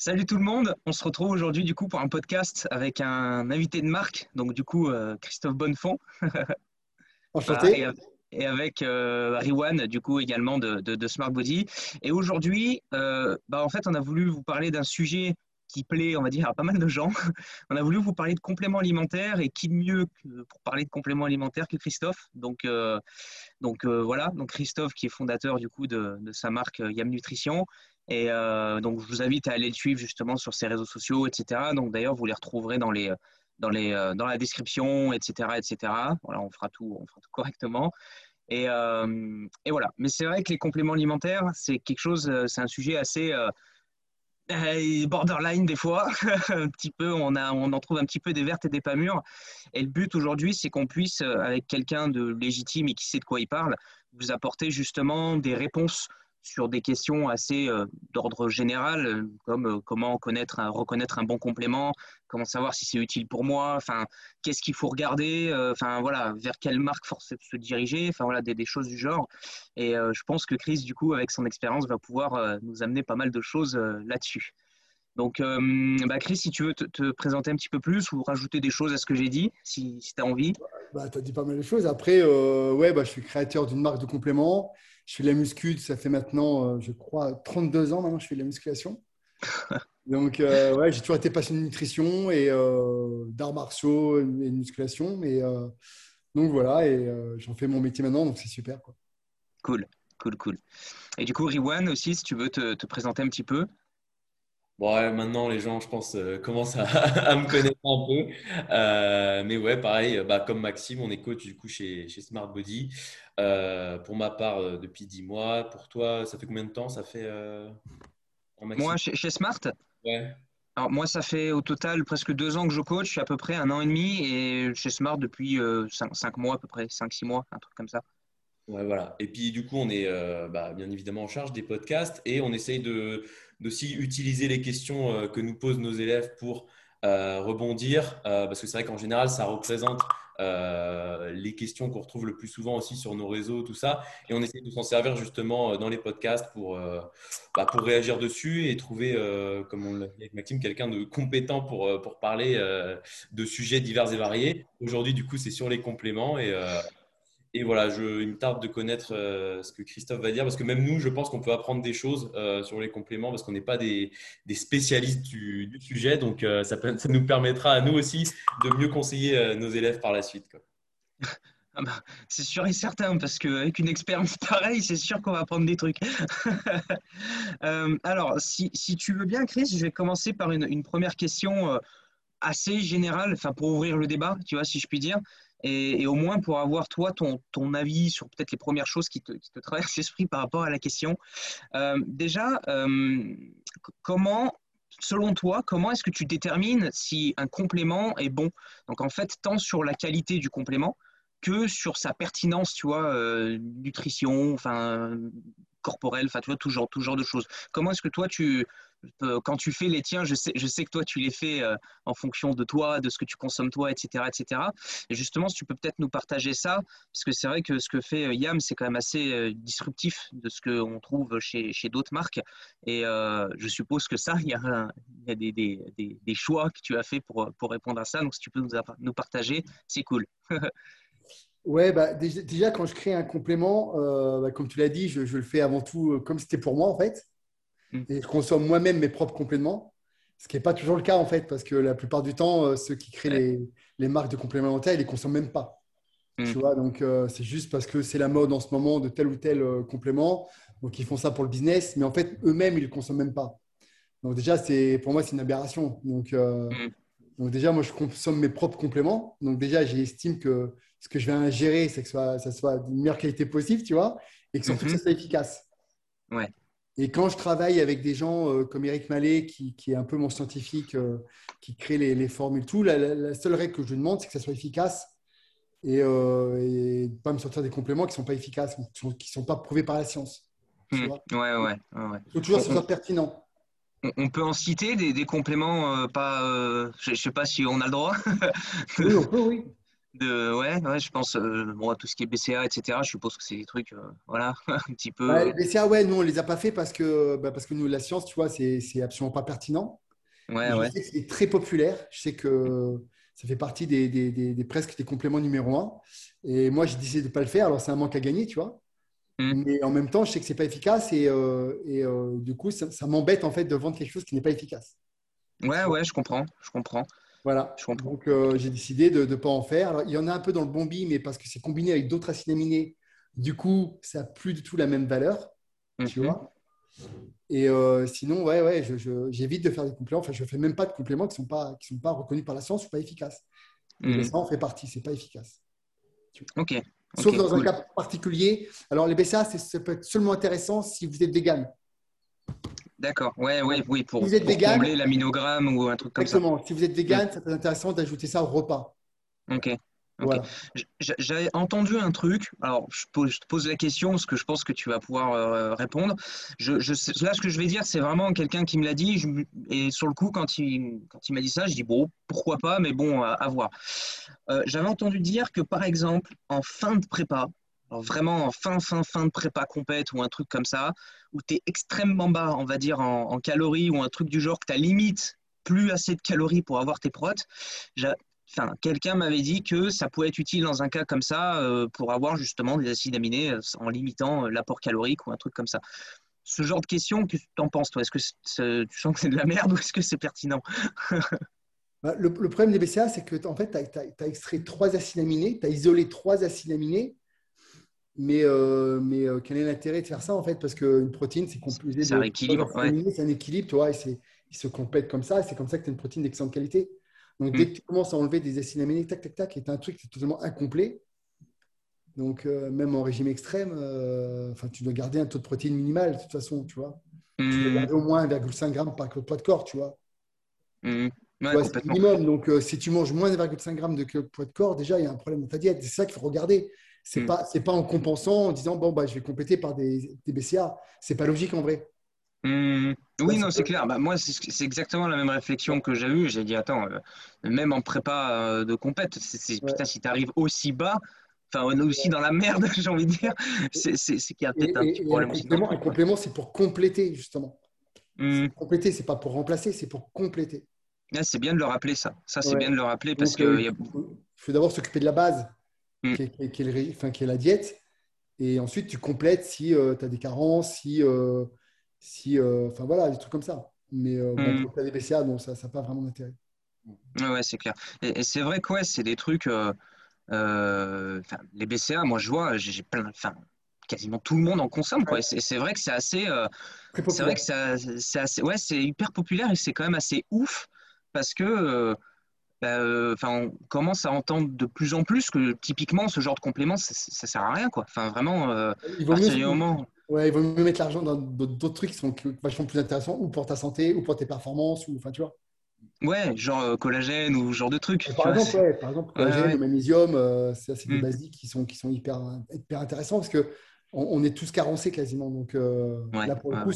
Salut tout le monde, on se retrouve aujourd'hui du coup pour un podcast avec un invité de marque, donc du coup euh, Christophe Bonnefond. Enchanté. et, avec euh, Riwan du coup également de, de, Smart Body. Et aujourd'hui, euh, bah, en fait on a voulu vous parler d'un sujet qui plaît, on va dire, à pas mal de gens. On a voulu vous parler de compléments alimentaires et qui de mieux pour parler de compléments alimentaires que Christophe. Donc, donc voilà, donc Christophe qui est fondateur du coup de, sa marque Yam Nutrition et euh, donc, je vous invite à aller le suivre justement sur ses réseaux sociaux, etc. Donc, d'ailleurs, vous les retrouverez dans, les, dans, les, euh, dans la description, etc. etc. Voilà, on fera tout, on fera tout correctement. Et, euh, et voilà. Mais c'est vrai que les compléments alimentaires, c'est quelque chose, c'est un sujet assez borderline des fois. un petit peu, on, a, on en trouve un petit peu des vertes et des pas mûres. Et le but aujourd'hui, c'est qu'on puisse, avec quelqu'un de légitime et qui sait de quoi il parle, vous apporter justement des réponses sur des questions assez euh, d'ordre général, euh, comme euh, comment connaître reconnaître un bon complément, comment savoir si c'est utile pour moi, enfin, qu'est-ce qu'il faut regarder, enfin, voilà, vers quelle marque force se diriger, enfin, voilà, des, des, choses du genre. Et je pense que Chris, du coup, avec son expérience, va pouvoir nous amener pas mal de choses là-dessus. Donc, bah Chris, si tu veux te, présenter un petit peu plus ou rajouter des choses à ce que j'ai dit, si, si tu as envie. Bah, tu as dit pas mal de choses. Après, ouais, bah, je suis créateur d'une marque de compléments. Je fais de la muscu, ça fait maintenant, euh, je crois, 32 ans maintenant que je fais de la musculation. Donc, euh, ouais, j'ai toujours été passionné de nutrition et euh, d'arts martiaux et de musculation. Mais, donc voilà, et j'en fais mon métier maintenant, donc c'est super. Quoi. Cool, cool, cool. Et du coup, Riwan aussi, si tu veux te, te présenter un petit peu. Bon, ouais, maintenant, les gens, je pense, commencent à, à, me connaître un peu. mais ouais, pareil, bah, comme Maxime, on est coach du coup chez, chez Smart Body. Euh, pour ma part, euh, depuis 10 mois. Pour toi, ça fait combien de temps ça fait euh, Moi, chez, Smart? Ouais. Alors, moi, ça fait au total presque deux ans que je coach. Je suis à peu près un an et demi. Et chez Smart depuis 5, mois à peu près, 5-6 mois, un truc comme ça. Voilà. Et puis, du coup, on est bah, bien évidemment en charge des podcasts et on essaye de, d'aussi utiliser les questions que nous posent nos élèves pour rebondir. parce que c'est vrai qu'en général, ça représente euh, les questions qu'on retrouve le plus souvent aussi sur nos réseaux, tout ça. Et on essaie de s'en servir justement euh, dans les podcasts pour, euh, bah, pour réagir dessus et trouver, comme on l'a dit avec Maxime, quelqu'un de compétent pour, pour parler de sujets divers et variés. Aujourd'hui, du coup, c'est sur les compléments et et voilà, je, il me tarde de connaître euh, ce que Christophe va dire, parce que même nous, je pense qu'on peut apprendre des choses euh, sur les compléments, parce qu'on n'est pas des, spécialistes du, sujet. Donc, euh, ça, nous permettra à nous aussi de mieux conseiller nos élèves par la suite. Ah bah, c'est sûr et certain, parce qu'avec une expérience pareille, c'est sûr qu'on va apprendre des trucs. alors, si, si, tu veux bien, Chris, je vais commencer par une, une première question assez générale, enfin pour ouvrir le débat, tu vois, si je puis dire et, au moins pour avoir toi ton, ton avis sur peut-être les premières choses qui te, qui te traversent l'esprit par rapport à la question. Euh, déjà, euh, comment, selon toi, comment est-ce que tu détermines si un complément est bon? Donc en fait, tant sur la qualité du complément que sur sa pertinence, tu vois, euh, nutrition, enfin corporelle, enfin tu vois, tout genre, tout genre de choses. Comment est-ce que toi tu euh, quand tu fais les tiens, je sais, je sais que toi, tu les fais euh, en fonction de toi, de ce que tu consommes toi, etc. etc. Et justement, si tu peux peut-être nous partager ça, parce que c'est vrai que ce que fait euh, Yam, c'est quand même assez disruptif de ce qu'on trouve chez, chez d'autres marques. Et je suppose que ça, il y a, a des, des, des, choix que tu as fait pour, pour répondre à ça. Donc, si tu peux nous, nous partager, c'est cool. Ouais, bah, déjà, quand je crée un complément, bah, comme tu l'as dit, je, je, le fais avant tout comme c'était pour moi, en fait. Mm. Et je consomme moi-même mes propres compléments, ce qui n'est pas toujours le cas en fait, parce que la plupart du temps, euh, ceux qui créent les, les, marques de compléments alimentaires, ils les consomment même pas. Mm. Tu vois, donc euh, c'est juste parce que c'est la mode en ce moment de tel ou tel euh, complément, donc ils font ça pour le business, mais en fait eux-mêmes ils ne le consomment même pas. Donc déjà, c'est pour moi c'est une aberration. Donc, mm. donc déjà, moi je consomme mes propres compléments, donc déjà j'estime que ce que je vais ingérer, c'est que ça soit, soit de meilleure qualité possible, tu vois, et que surtout que ça mm-hmm. soit efficace. Ouais. Et quand je travaille avec des gens euh, comme Eric Mallet, qui, est un peu mon scientifique, euh, qui crée les, formules, tout, la, seule règle que je demande, c'est que ça soit efficace et, euh, pas me sortir des compléments qui ne sont pas efficaces, qui ne sont, pas prouvés par la science. Hmm. ouais, ouais, ouais. Il faut toujours ce soit pertinent. On peut en citer des, compléments, pas, je ne sais pas si on a le droit. oui, on peut, oui. De, ouais, ouais, je pense, euh, tout ce qui est BCA, etc., je suppose que c'est des trucs, euh, voilà, un petit peu. Ouais, BCA, ouais, nous, on les a pas fait parce que, bah, parce que nous, la science, tu vois, c'est absolument pas pertinent. Ouais, ouais. C'est très populaire. Je sais que ça fait partie des, des, des, presque des compléments numéro un. Et moi, j'ai décidé de ne pas le faire. Alors, c'est un manque à gagner, tu vois. Mm. Mais en même temps, je sais que c'est pas efficace et, et du coup, ça, ça m'embête en fait de vendre quelque chose qui n'est pas efficace. Ouais, ouais, je comprends, je comprends. Voilà. Donc, euh, j'ai décidé de ne pas en faire. Alors, il y en a un peu dans le bombi, mais parce que c'est combiné avec d'autres acides aminés, du coup, ça n'a plus du tout la même valeur. Tu mhm. vois Et euh, sinon, ouais, ouais, j'évite de faire des compléments. Enfin, je ne fais même pas de compléments qui ne sont, pas, qui sont pas reconnus par la science ou pas efficaces. Mhm. ça en fait partie, ce n'est pas efficace. Ok. Sauf dans un cas particulier. Alors, les BCA, ça peut être seulement intéressant si vous êtes vegan. D'accord, ouais, ouais, oui, pour, vous êtes pour combler l'aminogramme ou un truc comme ça. Exactement. Si vous êtes vegan, c'est intéressant d'ajouter ça au repas. Ok. J'avais entendu un truc, alors je, te pose la question parce que je pense que tu vas pouvoir euh, répondre. Je, là, ce que je vais dire, c'est vraiment quelqu'un qui me l'a dit. et sur le coup, quand il, quand il m'a dit ça, je dis bon, pourquoi pas, mais bon, à, voir. Euh, j'avais entendu dire que par exemple, en fin de prépa, vraiment en fin, fin, fin de prépa compète ou un truc comme ça, où tu es extrêmement bas, on va dire, en, calories ou un truc du genre que tu as limite plus assez de calories pour avoir tes protes. Enfin, quelqu'un m'avait dit que ça pouvait être utile dans un cas comme ça euh, pour avoir justement des acides aminés euh, en limitant euh, l'apport calorique ou un truc comme ça. Ce genre de question, que tu en penses toi? Est-ce que tu sens que c'est de la merde ou est-ce que c'est pertinent? Bah, le, problème des BCA, c'est que en fait, tu as, extrait trois acides aminés, tu as isolé trois acides aminés mais, euh, mais euh, quel est l'intérêt de faire ça en fait? Parce qu'une protéine, c'est composé C'est un équilibre. C'est un équilibre, tu vois, et ils se complètent comme ça. C'est comme ça que tu as une protéine d'excellente qualité. Donc, dès mm. que tu commences à enlever des acides aminés, tac, tac, tac, as un truc qui est totalement incomplet. Donc, euh, même en régime extrême, enfin, tu dois garder un taux de protéines minimal de toute façon, tu vois. Tu dois mm. garder au moins 1,5 g par poids de corps, tu vois. Mm. c'est minimum. Donc, si tu manges moins de 1,5 g de poids de corps, déjà, il y a un problème dans ta diète. C'est ça qu'il faut regarder. C'est n'est hmm. pas c'est pas en compensant en disant bon bah je vais compléter par des, des BCA. C'est pas logique en vrai. Hmm. Oui, non, c'est clair. Bah, moi, c'est exactement la même réflexion que j'ai eue. J'ai dit, attends, euh, même en prépa euh, de compète, putain, si tu arrives aussi bas, enfin, aussi dans la merde, j'ai envie de dire, c'est qu'il y a peut-être un petit problème. Un complément, un complément c'est pour compléter, justement. Mmh. Compléter, c'est pas pour remplacer, c'est pour compléter. c'est bien de le rappeler, ça. Ça, c'est bien de le rappeler parce qu'il euh, y a... faut d'abord s'occuper de la base. Mm. qui, est, la diète. Et ensuite, tu complètes si euh, tu as des carences, si. Euh, si euh, enfin voilà, des trucs comme ça. Mais bon, pour des BCA, non, ça n'a pas vraiment d'intérêt. Ouais, c'est clair. Et, c'est vrai que ouais, c'est des trucs. les BCA, moi je vois, j'ai plein. Enfin, quasiment tout le monde en consomme. Quoi. c'est vrai que c'est assez. c'est vrai que c'est assez. Ouais, c'est hyper populaire et c'est quand même assez ouf parce que bah, euh, on commence à entendre de plus en plus que typiquement ce genre de complément, ça, ne sert à rien. Quoi. Enfin, vraiment, euh, il vaut mieux, ouais, il vaut mieux mettre l'argent dans d'autres trucs qui sont vachement plus intéressants, ou pour ta santé, ou pour tes performances, ou enfin, tu vois. Ouais, genre euh, collagène ou genre de trucs. Par, exemple, ouais, par exemple, collagène, le magnésium, c'est des mm. basiques qui sont, qui sont hyper, hyper intéressants parce que on, est tous carencés quasiment. Donc là, pour le coup,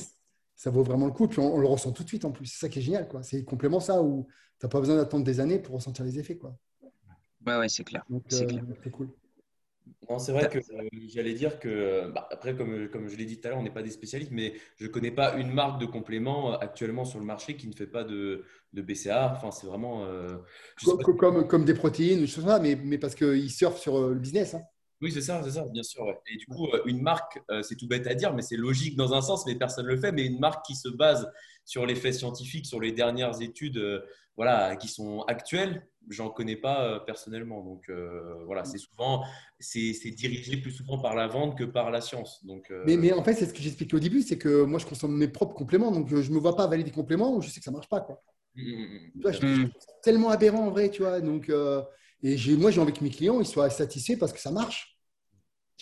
ça vaut vraiment le coup. Puis on, le ressent tout de suite en plus. C'est ça qui est génial. quoi. C'est complément ça où tu n'as pas besoin d'attendre des années pour ressentir les effets. Quoi. Ouais, ouais, c'est clair. C'est euh, cool. c'est vrai que euh, j'allais dire que, bah, après, comme, comme je l'ai dit tout à l'heure, on n'est pas des spécialistes, mais je ne connais pas une marque de complément euh, actuellement sur le marché qui ne fait pas de, de BCA. Enfin, c'est vraiment. comme, comme, des protéines, je sais pas, mais, mais parce qu'ils surfent sur le business. Hein. Oui, c'est ça, c'est ça, bien sûr. Et du coup, euh, une marque, euh, c'est tout bête à dire, mais c'est logique dans un sens, mais personne ne le fait. Mais une marque qui se base sur les faits scientifiques, sur les dernières études, euh, voilà, qui sont actuelles, j'en connais pas personnellement. Donc voilà, c'est souvent, c'est dirigé plus souvent par la vente que par la science. Donc, mais, mais, en fait, c'est ce que j'expliquais au début, c'est que moi, je consomme mes propres compléments, donc je ne me vois pas valider des compléments où je sais que ça marche pas, quoi. Mmh, mmh, mmh. tellement aberrant en vrai, tu vois. Donc, et moi, j'ai envie que mes clients ils soient satisfaits parce que ça marche.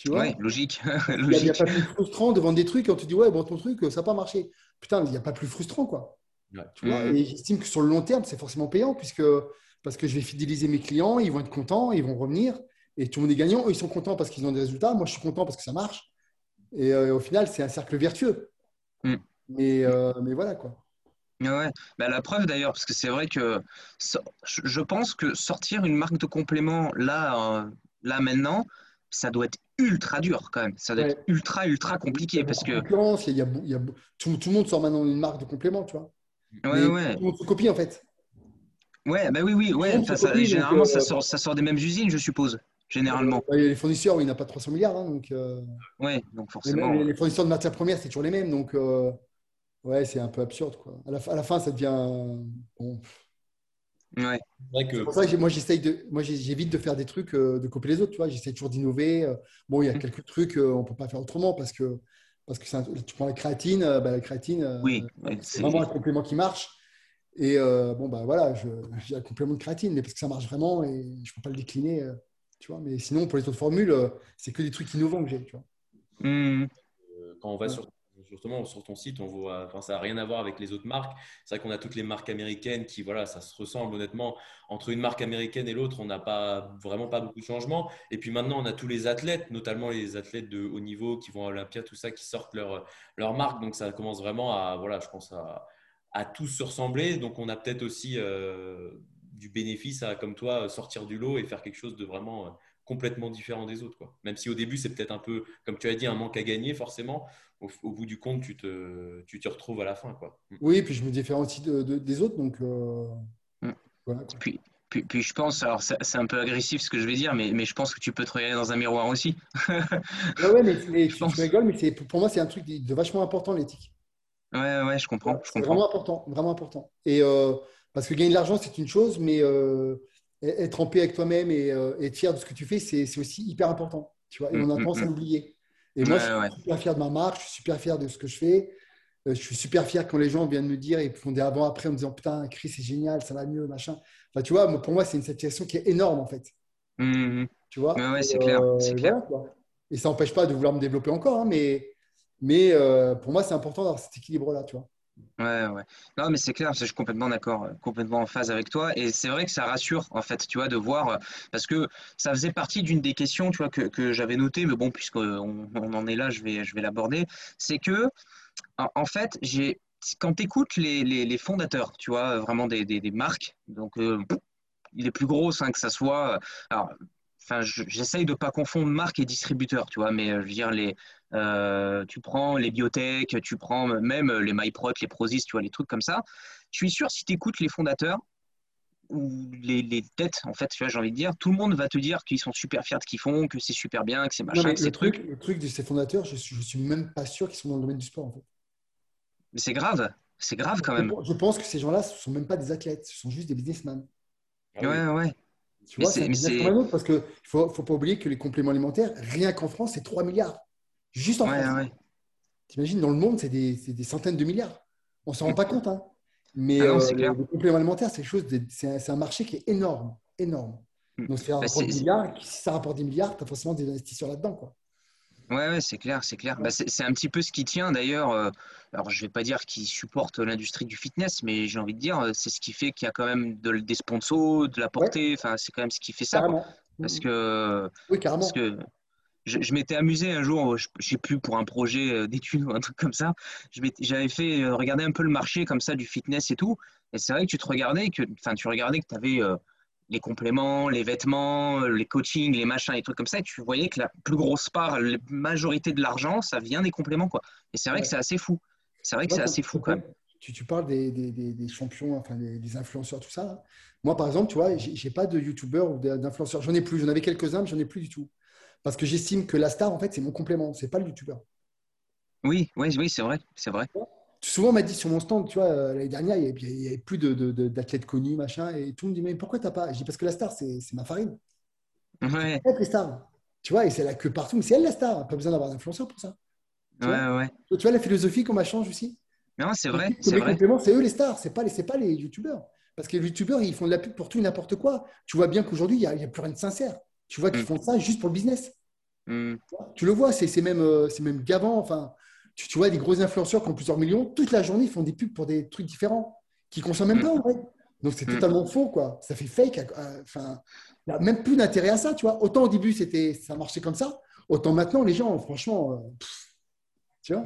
Tu vois logique. Il n'y a, pas plus frustrant de vendre des trucs quand tu dis ouais, bon, ton truc, ça n'a pas marché. Putain, il n'y a pas plus frustrant, quoi. Tu vois mm. Et j'estime que sur le long terme, c'est forcément payant puisque parce que je vais fidéliser mes clients, ils vont être contents, ils vont revenir et tout le monde est gagnant. Eux, ils sont contents parce qu'ils ont des résultats. Moi, je suis content parce que ça marche. Et euh, au final, c'est un cercle vertueux. Mm. Mais, euh, mais voilà, quoi. Ouais, bah, la preuve d'ailleurs, parce que c'est vrai que je pense que sortir une marque de complément là, euh, là maintenant, ça doit être ultra dur quand même. Ça doit être ultra, ultra compliqué parce que. Il y a, il y a, tout, tout, le monde sort maintenant une marque de complément, tu vois. Ouais, ouais. Tout le monde se copie en fait. Ouais, bah oui, oui, ouais. ça, généralement, ça, euh, sort, ça sort des mêmes usines, je suppose. Généralement. les fournisseurs, il n'y a pas 300 milliards. Hein, donc, euh, Ouais, donc forcément. Les, fournisseurs de matières premières, c'est toujours les mêmes. Donc, Ouais, c'est un peu absurde. Quoi. À, la, à la fin, ça devient. Bon. Ouais. C'est pour ça que moi, j'essaye de, moi, j'évite de faire des trucs, euh, de copier les autres. Tu vois, j'essaie toujours d'innover. Euh. Bon, il y a mm. quelques trucs, euh, on peut pas faire autrement parce que, parce que tu prends la créatine, bah, la créatine, oui, c'est vraiment un complément qui marche. Et bon, bah voilà, j'ai un complément de créatine, mais parce que ça marche vraiment et je peux pas le décliner. tu vois, mais sinon, pour les autres formules, c'est que des trucs innovants que j'ai. Tu vois. Mm. Quand on va sur justement sur ton site, on voit, ça n'a rien à voir avec les autres marques. C'est vrai qu'on a toutes les marques américaines qui, voilà, ça se ressemble honnêtement. Entre une marque américaine et l'autre, on n'a pas vraiment pas beaucoup de changements. Et puis maintenant, on a tous les athlètes, notamment les athlètes de haut niveau qui vont à Olympia, tout ça, qui sortent leur, leur marque. Donc ça commence vraiment à, voilà, je pense à, tous se ressembler. Donc on a peut-être aussi euh, du bénéfice à, comme toi, sortir du lot et faire quelque chose de vraiment euh, complètement différent des autres. Même si au début, c'est peut-être un peu, comme tu as dit, un manque à gagner, forcément. Au, bout du compte, tu te, tu te retrouves à la fin. Quoi. Mm. Oui, puis je me différencie de, des autres. Donc, euh, mm. voilà, puis, puis, puis, je pense, alors c'est un peu agressif ce que je vais dire, mais, mais je pense que tu peux te regarder dans un miroir aussi. ouais, mais, mais tu, rigoles, mais pour moi, c'est un truc de vachement important, l'éthique. Ouais, ouais, je comprends. C'est vraiment important, vraiment important. Et euh, parce que gagner de l'argent, c'est une chose, mais euh, être en paix avec toi-même et, euh, être fier de ce que tu fais, c'est aussi hyper important. Tu vois, et on a mm, mm, tendance à mm. l'oublier. Et moi, je suis super fier de ma marque, je suis super fier de ce que je fais. Euh, je suis super fier quand les gens viennent me dire et font des avant-après en me disant Putain, Chris, c'est génial, ça va mieux, machin. Enfin, tu vois, pour moi, c'est une satisfaction qui est énorme en fait. Tu vois? Ouais, c'est clair. Euh, clair. et ça n'empêche pas de vouloir me développer encore, hein, mais, mais pour moi, c'est important d'avoir cet équilibre-là, tu vois. Ouais, ouais. Non, mais c'est clair, je suis complètement d'accord, euh, complètement en phase avec toi. Et c'est vrai que ça rassure, en fait, tu vois, de voir, euh, parce que ça faisait partie d'une des questions, tu vois, que, que j'avais notées, mais bon, puisqu'on on en est là, je vais, je vais l'aborder. C'est que, en, fait, j'ai, quand tu écoutes les, les, les, fondateurs, tu vois, vraiment des, des, des marques, donc euh, les plus grosses, hein, que ça soit. Alors, enfin, j'essaye de pas confondre marque et distributeur, tu vois, mais je veux dire, les, euh, tu prends les biotech, tu prends même les MyProt, les Prozis, tu vois, les trucs comme ça. Je suis sûr, si tu écoutes les fondateurs ou les, têtes, en fait, tu vois, j'ai envie de dire, tout le monde va te dire qu'ils sont super fiers de ce qu'ils font, que c'est super bien, que c'est machin, que c'est truc. Le truc de ces fondateurs, je suis, suis même pas sûr qu'ils sont dans le domaine du sport, en fait. Mais c'est grave, c'est grave quand même. Je pense que ces gens-là, ce sont même pas des athlètes, ce sont juste des businessmen. Ah ouais, ouais. Tu vois, c'est parce qu'il ne faut, faut pas oublier que les compléments alimentaires, rien qu'en France, c'est 3 milliards. Juste en France. T'imagines, dans le monde, c'est des, des, centaines de milliards. On ne s'en rend pas compte. Hein. Mais ah euh, le complément alimentaire, c'est un, un, marché qui est énorme. énorme. Hmm. Donc, bah, milliards, si ça rapporte des milliards, tu as forcément des investisseurs là-dedans. Quoi. Ouais, ouais c'est clair, c'est clair. Bah, c'est un petit peu ce qui tient d'ailleurs. Euh, alors, je vais pas dire qu'il supporte l'industrie du fitness, mais j'ai envie de dire, euh, c'est ce qui fait qu'il y a quand même de, des sponsors, de la portée. Enfin, c'est quand même ce qui fait ça. Parce que, oui, carrément. Parce que je, m'étais amusé un jour, je, ne sais plus, pour un projet euh, d'études ou un truc comme ça. J'avais fait euh, regarder un peu le marché comme ça du fitness et tout. Et c'est vrai que tu te regardais, que, enfin, tu regardais que tu avais euh, les compléments, les vêtements, les coachings, les machins, les trucs comme ça. Et tu voyais que la plus grosse part, la majorité de l'argent, ça vient des compléments. Quoi. Et c'est vrai que c'est assez fou. C'est vrai que c'est assez fou quand même. Tu, tu parles des, des, des, champions, enfin des, influenceurs, tout ça. Moi, par exemple, tu vois, j'ai pas de youtubeurs ou d'influenceurs. J'en ai plus. J'en avais quelques-uns, mais j'en ai plus du tout. Parce que j'estime que la star, en fait, c'est mon complément, c'est pas le youtubeur. Oui, oui, oui, c'est vrai, c'est vrai. Souvent, on m'a dit sur mon stand, tu vois, euh, l'année dernière, il n'y avait, plus d'athlètes connus, machin, et tout le monde dit, mais pourquoi t'as pas? Je dis, parce que la star, c'est ma farine. Ouais. les stars. Tu vois, et c'est la queue partout, mais c'est elle la star. Pas besoin d'avoir d'influenceur pour ça. Tu ouais, vois? ouais. Tu vois la philosophie qu'on m'a changé aussi Non, c'est vrai. C'est c'est eux les stars, c'est pas les, pas les youtubeurs. Parce que les youtubeurs, ils font de la pub pour tout et n'importe quoi. Tu vois bien qu'aujourd'hui, il n'y a, plus rien de sincère. Tu vois qu'ils mm. font ça juste pour le business. Mm. Tu le vois, c'est même, euh, même gavant. Enfin, tu, vois, des gros influenceurs qui ont plusieurs millions, toute la journée, ils font des pubs pour des trucs différents qui ne consomment même pas en vrai. Donc, c'est mm. totalement faux, quoi. Ça fait fake. Euh, enfin, il n'y a même plus d'intérêt à ça, tu vois. Autant au début, c'était, ça marchait comme ça. Autant maintenant, les gens, franchement, euh, tu vois.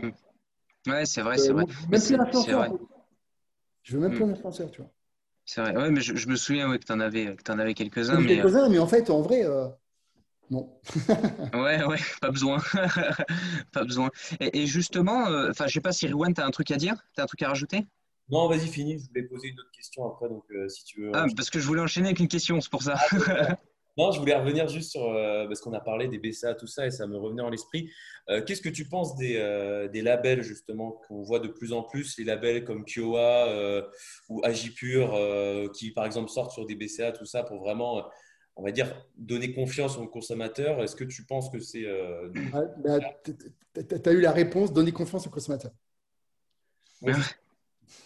Ouais, c'est vrai, c'est vrai. Même plus l'influenceur. Je veux même pas un influenceur, tu vois. C'est vrai, ouais, mais je, me souviens que tu en avais, en avais quelques-uns. Mais... Quelques-uns, mais en fait, en vrai, non. ouais, ouais, pas besoin. pas besoin. Et, justement, enfin, je sais pas si Riwan, tu as un truc à dire? Tu as un truc à rajouter? Non, vas-y, finis. Je voulais poser une autre question après, donc si tu veux. Ah, parce que je voulais enchaîner avec une question, c'est pour ça. Ah, non, je voulais revenir juste sur, euh, parce qu'on a parlé des BCA, tout ça, et ça me revenait en l'esprit. Euh, qu'est-ce que tu penses des, euh, des labels, justement, qu'on voit de plus en plus, les labels comme Kiowa ou Agipur, qui, par exemple, sortent sur des BCA, tout ça, pour vraiment, on va dire, donner confiance aux consommateurs? Est-ce que tu penses que c'est… Bah, tu as eu la réponse, donner confiance aux consommateurs.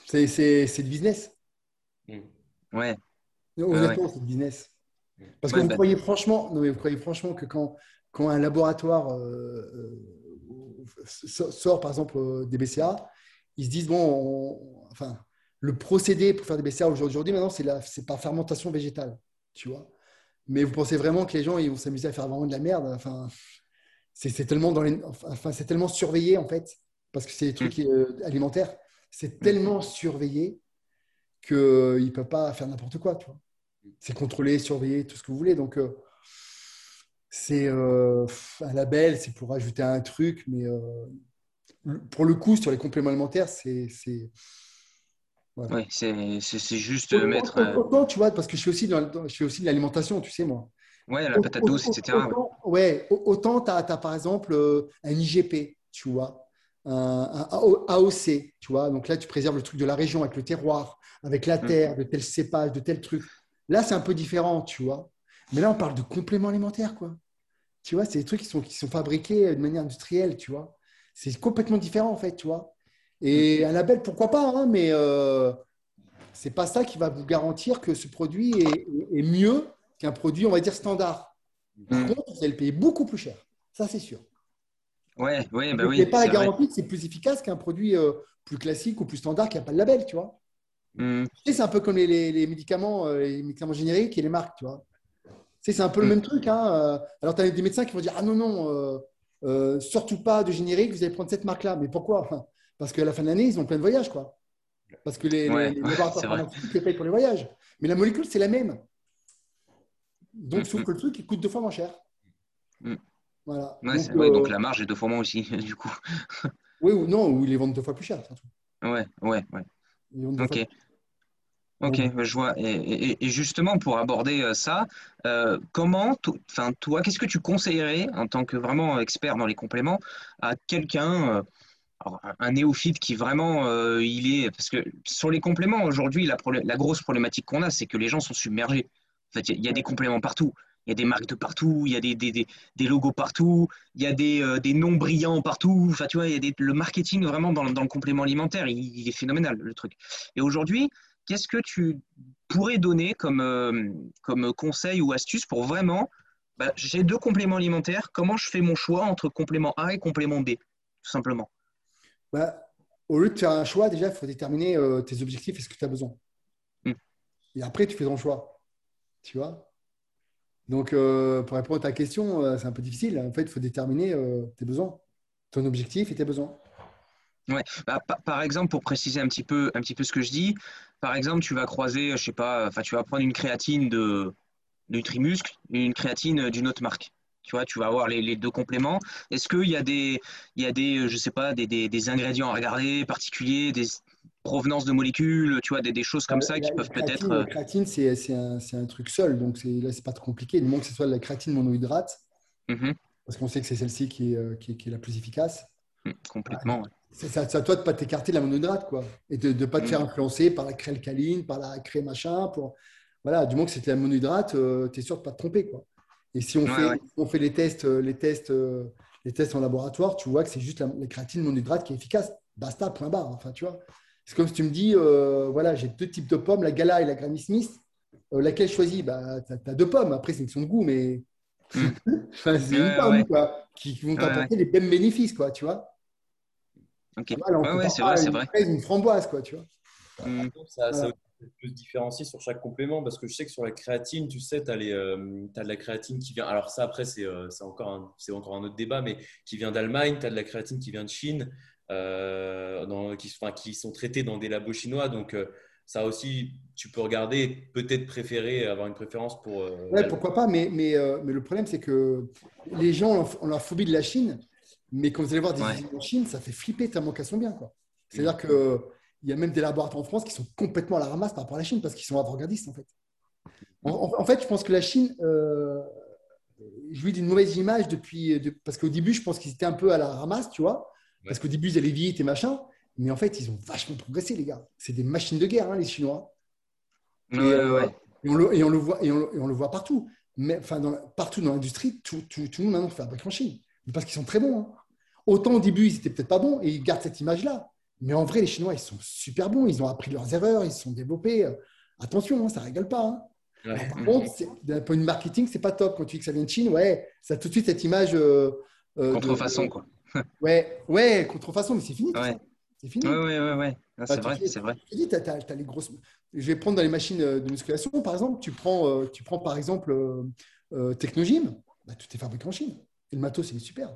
C'est le business. Hmm. Ouais. Honnêtement, c'est le business. Parce que vous, bah croyez franchement, non, mais vous croyez franchement que quand, quand un laboratoire euh, euh, sort, par exemple, euh, des BCA, ils se disent, bon, enfin, le procédé pour faire des BCA aujourd'hui, maintenant, c'est par fermentation végétale, tu vois. Mais vous pensez vraiment que les gens, ils vont s'amuser à faire vraiment de la merde Enfin, c'est tellement, dans les, enfin, tellement surveillé, en fait, parce que c'est des trucs mm. alimentaires. C'est mm. tellement surveillé qu'ils ne peuvent pas faire n'importe quoi, tu vois c'est contrôlé, surveillé, tout ce que vous voulez. Donc, euh, c'est euh, un label, c'est pour ajouter un truc, mais euh, pour le coup, sur les compléments alimentaires, c'est. Oui, c'est juste mettre. Autant, tu vois, parce que je fais aussi, dans, je fais aussi de l'alimentation, tu sais, moi. Ouais, la patate douce, etc. Autant, ouais, autant tu as, par exemple un IGP, tu vois, un, AOC, tu vois. Donc là, tu préserves le truc de la région avec le terroir, avec la mm. terre, de tel cépage, de tel truc. Là, c'est un peu différent, tu vois. Mais là, on parle de compléments alimentaires, quoi. Tu vois, c'est des trucs qui sont, qui sont fabriqués de manière industrielle, tu vois. C'est complètement différent, en fait, tu vois. Et un label, pourquoi pas, hein, mais euh, c'est pas ça qui va vous garantir que ce produit est, mieux qu'un produit, on va dire, standard. Par mm. contre, vous allez le payer beaucoup plus cher. Ça, c'est sûr. Ouais, ouais, bah oui. Il pas la garantie que c'est plus efficace qu'un produit euh, plus classique ou plus standard qui n'a pas de label, tu vois. Mm. c'est un peu comme les, médicaments, euh, les médicaments génériques et les marques, tu vois. c'est un peu le mm. même truc. Hein. Euh. Alors, tu as des médecins qui vont dire Ah non, non, euh, surtout pas de générique, vous allez prendre cette marque-là. Mais pourquoi? Parce qu'à la fin de l'année, ils ont plein de voyages, quoi. Parce que les, ouais, les, les payent pour les voyages. Mais la molécule, c'est la même. Donc, mm, sauf que le truc, il coûte deux fois moins cher. Voilà. donc, donc, la marge est deux fois moins aussi, du coup. oui ou non, ou ils les vendent deux fois plus cher. Ouais, ouais, ouais. Ok. Ok, je vois. Et, justement, pour aborder euh, ça, euh, comment, enfin, toi, qu'est-ce que tu conseillerais en tant que vraiment expert dans les compléments à quelqu'un, euh, un néophyte qui vraiment, il est, parce que sur les compléments aujourd'hui, la, la, grosse problématique qu'on a, c'est que les gens sont submergés. En fait, il y, a des compléments partout il y a des marques de partout, il y a des, des, des, logos partout, il y a des, euh, des, noms brillants partout. Enfin, tu vois, il y a des, le marketing vraiment dans, dans le complément alimentaire, il, est phénoménal, le truc. Et aujourd'hui, qu'est-ce que tu pourrais donner comme, euh, comme conseil ou astuce pour vraiment, bah, j'ai deux compléments alimentaires, comment je fais mon choix entre complément A et complément B, tout simplement? Bah, Au lieu de faire un choix, déjà, il faut déterminer euh, tes objectifs et ce que tu as besoin. Hmm. Et après, tu fais ton choix. Tu vois? Donc, euh, pour répondre à ta question, euh, c'est un peu difficile. En fait, il faut déterminer euh, tes besoins, ton objectif et tes besoins. Ouais. Bah, par exemple, pour préciser un petit peu, un petit peu ce que je dis, par exemple, tu vas croiser, je sais pas, tu vas prendre une créatine de Nutrimuscle et une créatine d'une autre marque. Tu vois, tu vas avoir les, deux compléments. Est-ce qu'il y a des, il y a des, je sais pas, des, des ingrédients à regarder particuliers, des, provenance de molécules, tu vois, des, des choses comme ça qui peuvent peut-être. La euh, créatine, c'est un, un, truc seul, donc là, c'est pas trop compliqué. Du moment que ce soit de la créatine monohydrate, mm-hmm. parce qu'on sait que c'est celle-ci qui, euh, qui, qui, est la plus efficace. Mm, complètement. C'est à, toi de ne pas t'écarter de la monohydrate, quoi. Et de ne pas te mm. faire influencer par la craie alcaline, par la craie machin. Pour... Voilà, du moment que c'est la monohydrate, euh, tu es sûr de ne pas te tromper, quoi. Et si on, fait, on fait les tests, les, tests, les tests en laboratoire, tu vois que c'est juste la, la créatine monohydrate qui est efficace. Basta, point barre. Enfin, tu vois. C'est comme si tu me dis, euh, voilà, j'ai deux types de pommes, la Gala et la Granny Smith. Euh, laquelle choisis? Bah, Tu as, deux pommes. Après, c'est une question de goût, mais hmm. c'est une pomme quoi, qui vont t'apporter les mêmes bénéfices, quoi, tu vois. Ok. ouais, c'est vrai, c'est vrai. Une framboise, quoi, tu vois. Hmm. Ça, ça peut se différencier sur chaque complément parce que je sais que sur la créatine, tu sais, tu as, euh, as, de la créatine qui vient. Alors, ça, après, c'est encore, un, encore un autre débat, mais qui vient d'Allemagne, tu as de la créatine qui vient de Chine. Euh, dans, qui, qui, sont traités dans des labos chinois. Donc, euh, ça aussi, tu peux regarder peut-être préférer, avoir une préférence pour. Euh, ouais, pourquoi pas, mais, mais, euh, mais le problème, c'est que les gens ont la phobie de la Chine, mais quand vous allez voir des usines en Chine, ça fait flipper tellement qu'elles sont bien. C'est-à-dire qu'il y a même des laboratoires en France qui sont complètement à la ramasse par rapport à la Chine parce qu'ils sont avant-gardistes, en fait. En, fait, je pense que la Chine euh, jouit d'une mauvaise image depuis. parce qu'au début, je pense qu'ils étaient un peu à la ramasse, tu vois. Parce qu'au début, ils allaient vite et machin. Mais en fait, ils ont vachement progressé, les gars. C'est des machines de guerre, hein, les Chinois. Et, on le, voit, et on, le voit partout. Mais, enfin, partout dans l'industrie, tout, tout, tout, le monde maintenant fabrique en Chine. Parce qu'ils sont très bons. Hein. Autant au début, ils n'étaient peut-être pas bons et ils gardent cette image-là. Mais en vrai, les Chinois, ils sont super bons. Ils ont appris leurs erreurs, ils se sont développés. Attention, hein, ça ne rigole pas. par contre, d'un point de vue marketing, c'est pas top. Quand tu dis que ça vient de Chine, ouais, ça a tout de suite cette image. Euh, euh contrefaçon, quoi. Ouais, ouais, contrefaçon, mais c'est fini. C'est fini. Oui, oui, oui. C'est vrai, c'est vrai. Tu dis, as, les grosses... Je vais prendre dans les machines euh, de musculation, par exemple, tu prends, euh, tu prends par exemple euh, Technogym, bah, tout est fabriqué en Chine. Et le matos, il est super.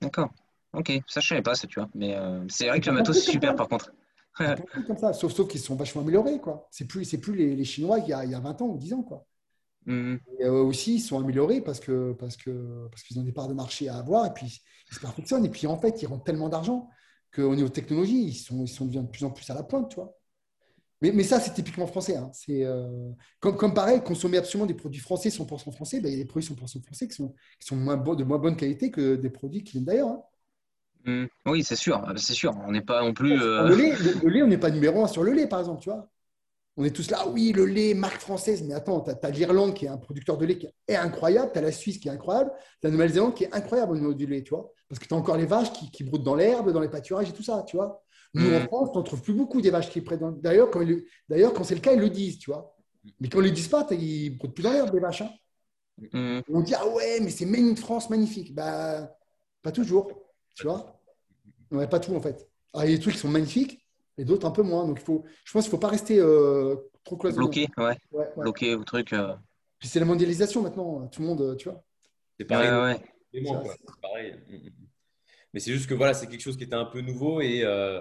D'accord. Ok, ça je savais pas, ça, tu vois. Mais c'est vrai que le matos, c'est super, par contre. comme ça, sauf, sauf qu'ils sont vachement améliorés, quoi. C'est plus, c'est plus les, les Chinois il y, a, il y, a, 20 ans ou 10 ans, quoi. Mmh. Et, aussi, ils sont améliorés parce que parce que parce qu'ils ont des parts de marché à avoir et puis ils se perfectionnent et puis en fait, ils rendent tellement d'argent qu'au niveau technologie, ils sont, ils sont de plus en plus à la pointe, tu vois. Mais, mais ça, c'est typiquement français. Hein. C'est euh, comme, comme, pareil, consommer absolument des produits français 100% français, ben, il y a des produits 100% français qui sont, qui sont moins de moins bonne qualité que des produits qui viennent d'ailleurs. Hein. Mmh. oui, c'est sûr, c'est sûr. On n'est pas non plus. Euh, le, lait, le, lait, on n'est pas numéro un sur le lait, par exemple, tu vois. On est tous là, oui, le lait, marque française. Mais attends, tu as, l'Irlande qui est un producteur de lait qui est incroyable, tu as la Suisse qui est incroyable, tu as la Nouvelle-Zélande qui est incroyable au niveau du lait, tu vois. Parce que tu as encore les vaches qui, qui broutent dans l'herbe, dans les pâturages et tout ça, tu vois. Nous, en mm. France, on ne trouve plus beaucoup des vaches qui prennent. D'ailleurs, quand, quand c'est le cas, ils le disent, tu vois. Mais quand ils ne le disent pas, ils ne broutent plus dans l'herbe, les vaches. Hein. Mm. On dit, ah ouais, mais c'est Made in France magnifique. Bah, pas toujours, tu vois. Ouais, pas tout, en fait. Ah, il y a des trucs qui sont magnifiques et d'autres un peu moins. Donc, il faut, je pense qu'il ne faut pas rester euh, trop cloisonné. Bloqué, ouais. Bloqué au truc. Euh. Puis c'est la mondialisation maintenant, tout le monde, tu vois. C'est pareil. Ouais, pareil. Mm, mm. Mais c'est juste que voilà, c'est quelque chose qui était un peu nouveau et euh,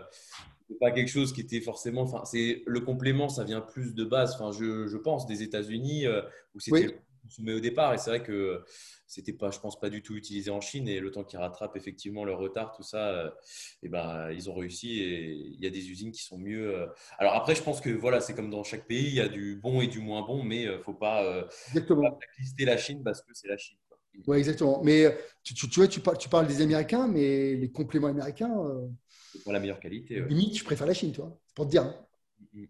pas quelque chose qui était forcément. Enfin, c'est le complément, ça vient plus de base. Enfin, je, je pense des États-Unis euh, où c'était oui. au départ et c'est vrai que c'était pas, je pense pas du tout utilisé en Chine et le temps qu'ils rattrapent effectivement leur retard, tout ça, euh, et ben ils ont réussi et il y a des usines qui sont mieux. Euh. Alors après, je pense que voilà, c'est comme dans chaque pays, il y a du bon et du moins bon, mais faut pas, Exactement. Faut pas lister la Chine parce que c'est la Chine. Oui, exactement. Mais euh, tu, tu, vois, tu parles, tu parles, des Américains, mais les compléments américains. Euh, c'est pour la meilleure qualité. Limite, je préfère la Chine, tu vois. C'est pour te dire. Hein. Mm-hmm.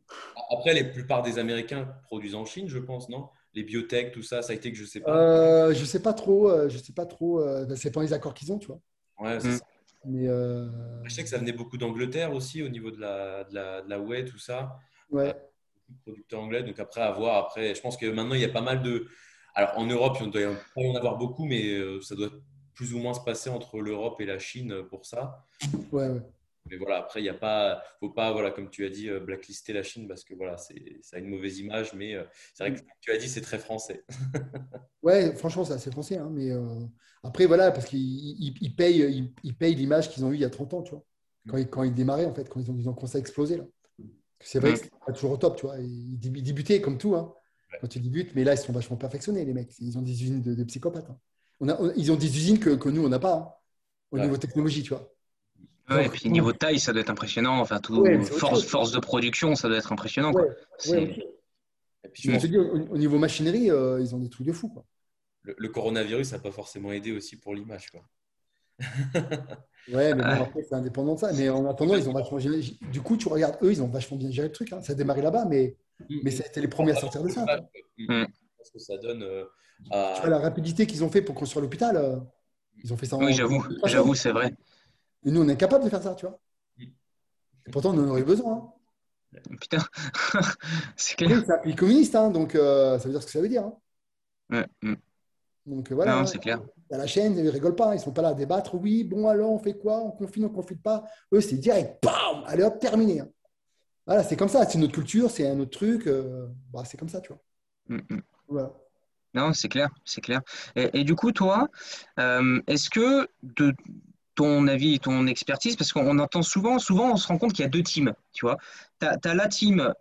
Après, les plupart des Américains produisent en Chine, je pense, non? Les biotech, tout ça, ça a été que je sais pas. Euh, je sais pas trop. Euh, je sais pas trop. c'est pas les accords qu'ils ont, tu vois. Ouais, c'est mm. ça. Mais Je sais que ça venait beaucoup d'Angleterre aussi, au niveau de la, de la, de la whey, tout ça. Ouais. Producteurs anglais. Donc après, à voir. Après, je pense que maintenant, il y a pas mal de alors en Europe, il doit pas y en avoir beaucoup, mais euh, ça doit plus ou moins se passer entre l'Europe et la Chine pour ça. Ouais, Mais voilà, après, il n'y a pas, faut pas, voilà, comme tu as dit, euh, blacklister la Chine parce que voilà, ça a une mauvaise image, mais euh, c'est vrai que tu as dit, c'est très français. ouais, franchement, c'est assez français, hein, mais après, voilà, parce qu'ils payent, ils, payent l'image qu'ils ont eue il y a 30 ans, tu vois, quand, ils, quand ils démarraient, en fait, quand ils ont, ils ont commencé à exploser. Là. C'est vrai que c'est pas toujours au top, tu vois. Ils débutaient comme tout, hein quand tu débutes. Mais là, ils sont vachement perfectionnés, les mecs. Ils ont des usines de, psychopathes. Hein. On a, ils ont des usines que, que nous, on n'a pas hein, au niveau technologie, tu vois. Ouais, et puis niveau taille, ça doit être impressionnant. Enfin, tout, force, force de production, ça doit être impressionnant. Quoi. et puis, je me dis, au, niveau machinerie, euh, ils ont des trucs de fou. Quoi. Le, coronavirus n'a pas forcément aidé aussi pour l'image. Ouais, mais bon, après, c'est indépendant de ça. Mais en attendant, ils ont vachement Du coup, tu regardes, eux, ils ont vachement bien géré le truc. Hein. Ça a démarré là-bas, mais Mm. Mais c'était les premiers à sortir de ça. Mm. Parce que ça donne. Euh, tu vois la rapidité qu'ils ont fait pour construire l'hôpital. Euh, ils ont fait ça en. Oui, j'avoue, j'avoue, c'est vrai. Et nous, on est incapable de faire ça, tu vois. Et pourtant, on en aurait besoin. Hein. Putain, c'est clair. c'est un pays communiste, hein, donc euh, ça veut dire ce que ça veut dire. Hein. Ouais. Donc voilà. Non, c'est clair. À la chaîne, ils ne rigolent pas. Ils ne sont pas là à débattre. Oui, bon, alors, on fait quoi? On confine, on ne confine pas. Eux, c'est direct. Bam Allez hop, terminé. Voilà, c'est comme ça. C'est notre culture, c'est un autre truc. Euh, bah, c'est comme ça, tu vois. Mm, mm. Voilà. Non, c'est clair, c'est clair. Et, du coup, toi, euh, est-ce que de ton avis, ton expertise, parce qu'on entend souvent, souvent, on se rend compte qu'il y a deux teams, tu vois. As, la team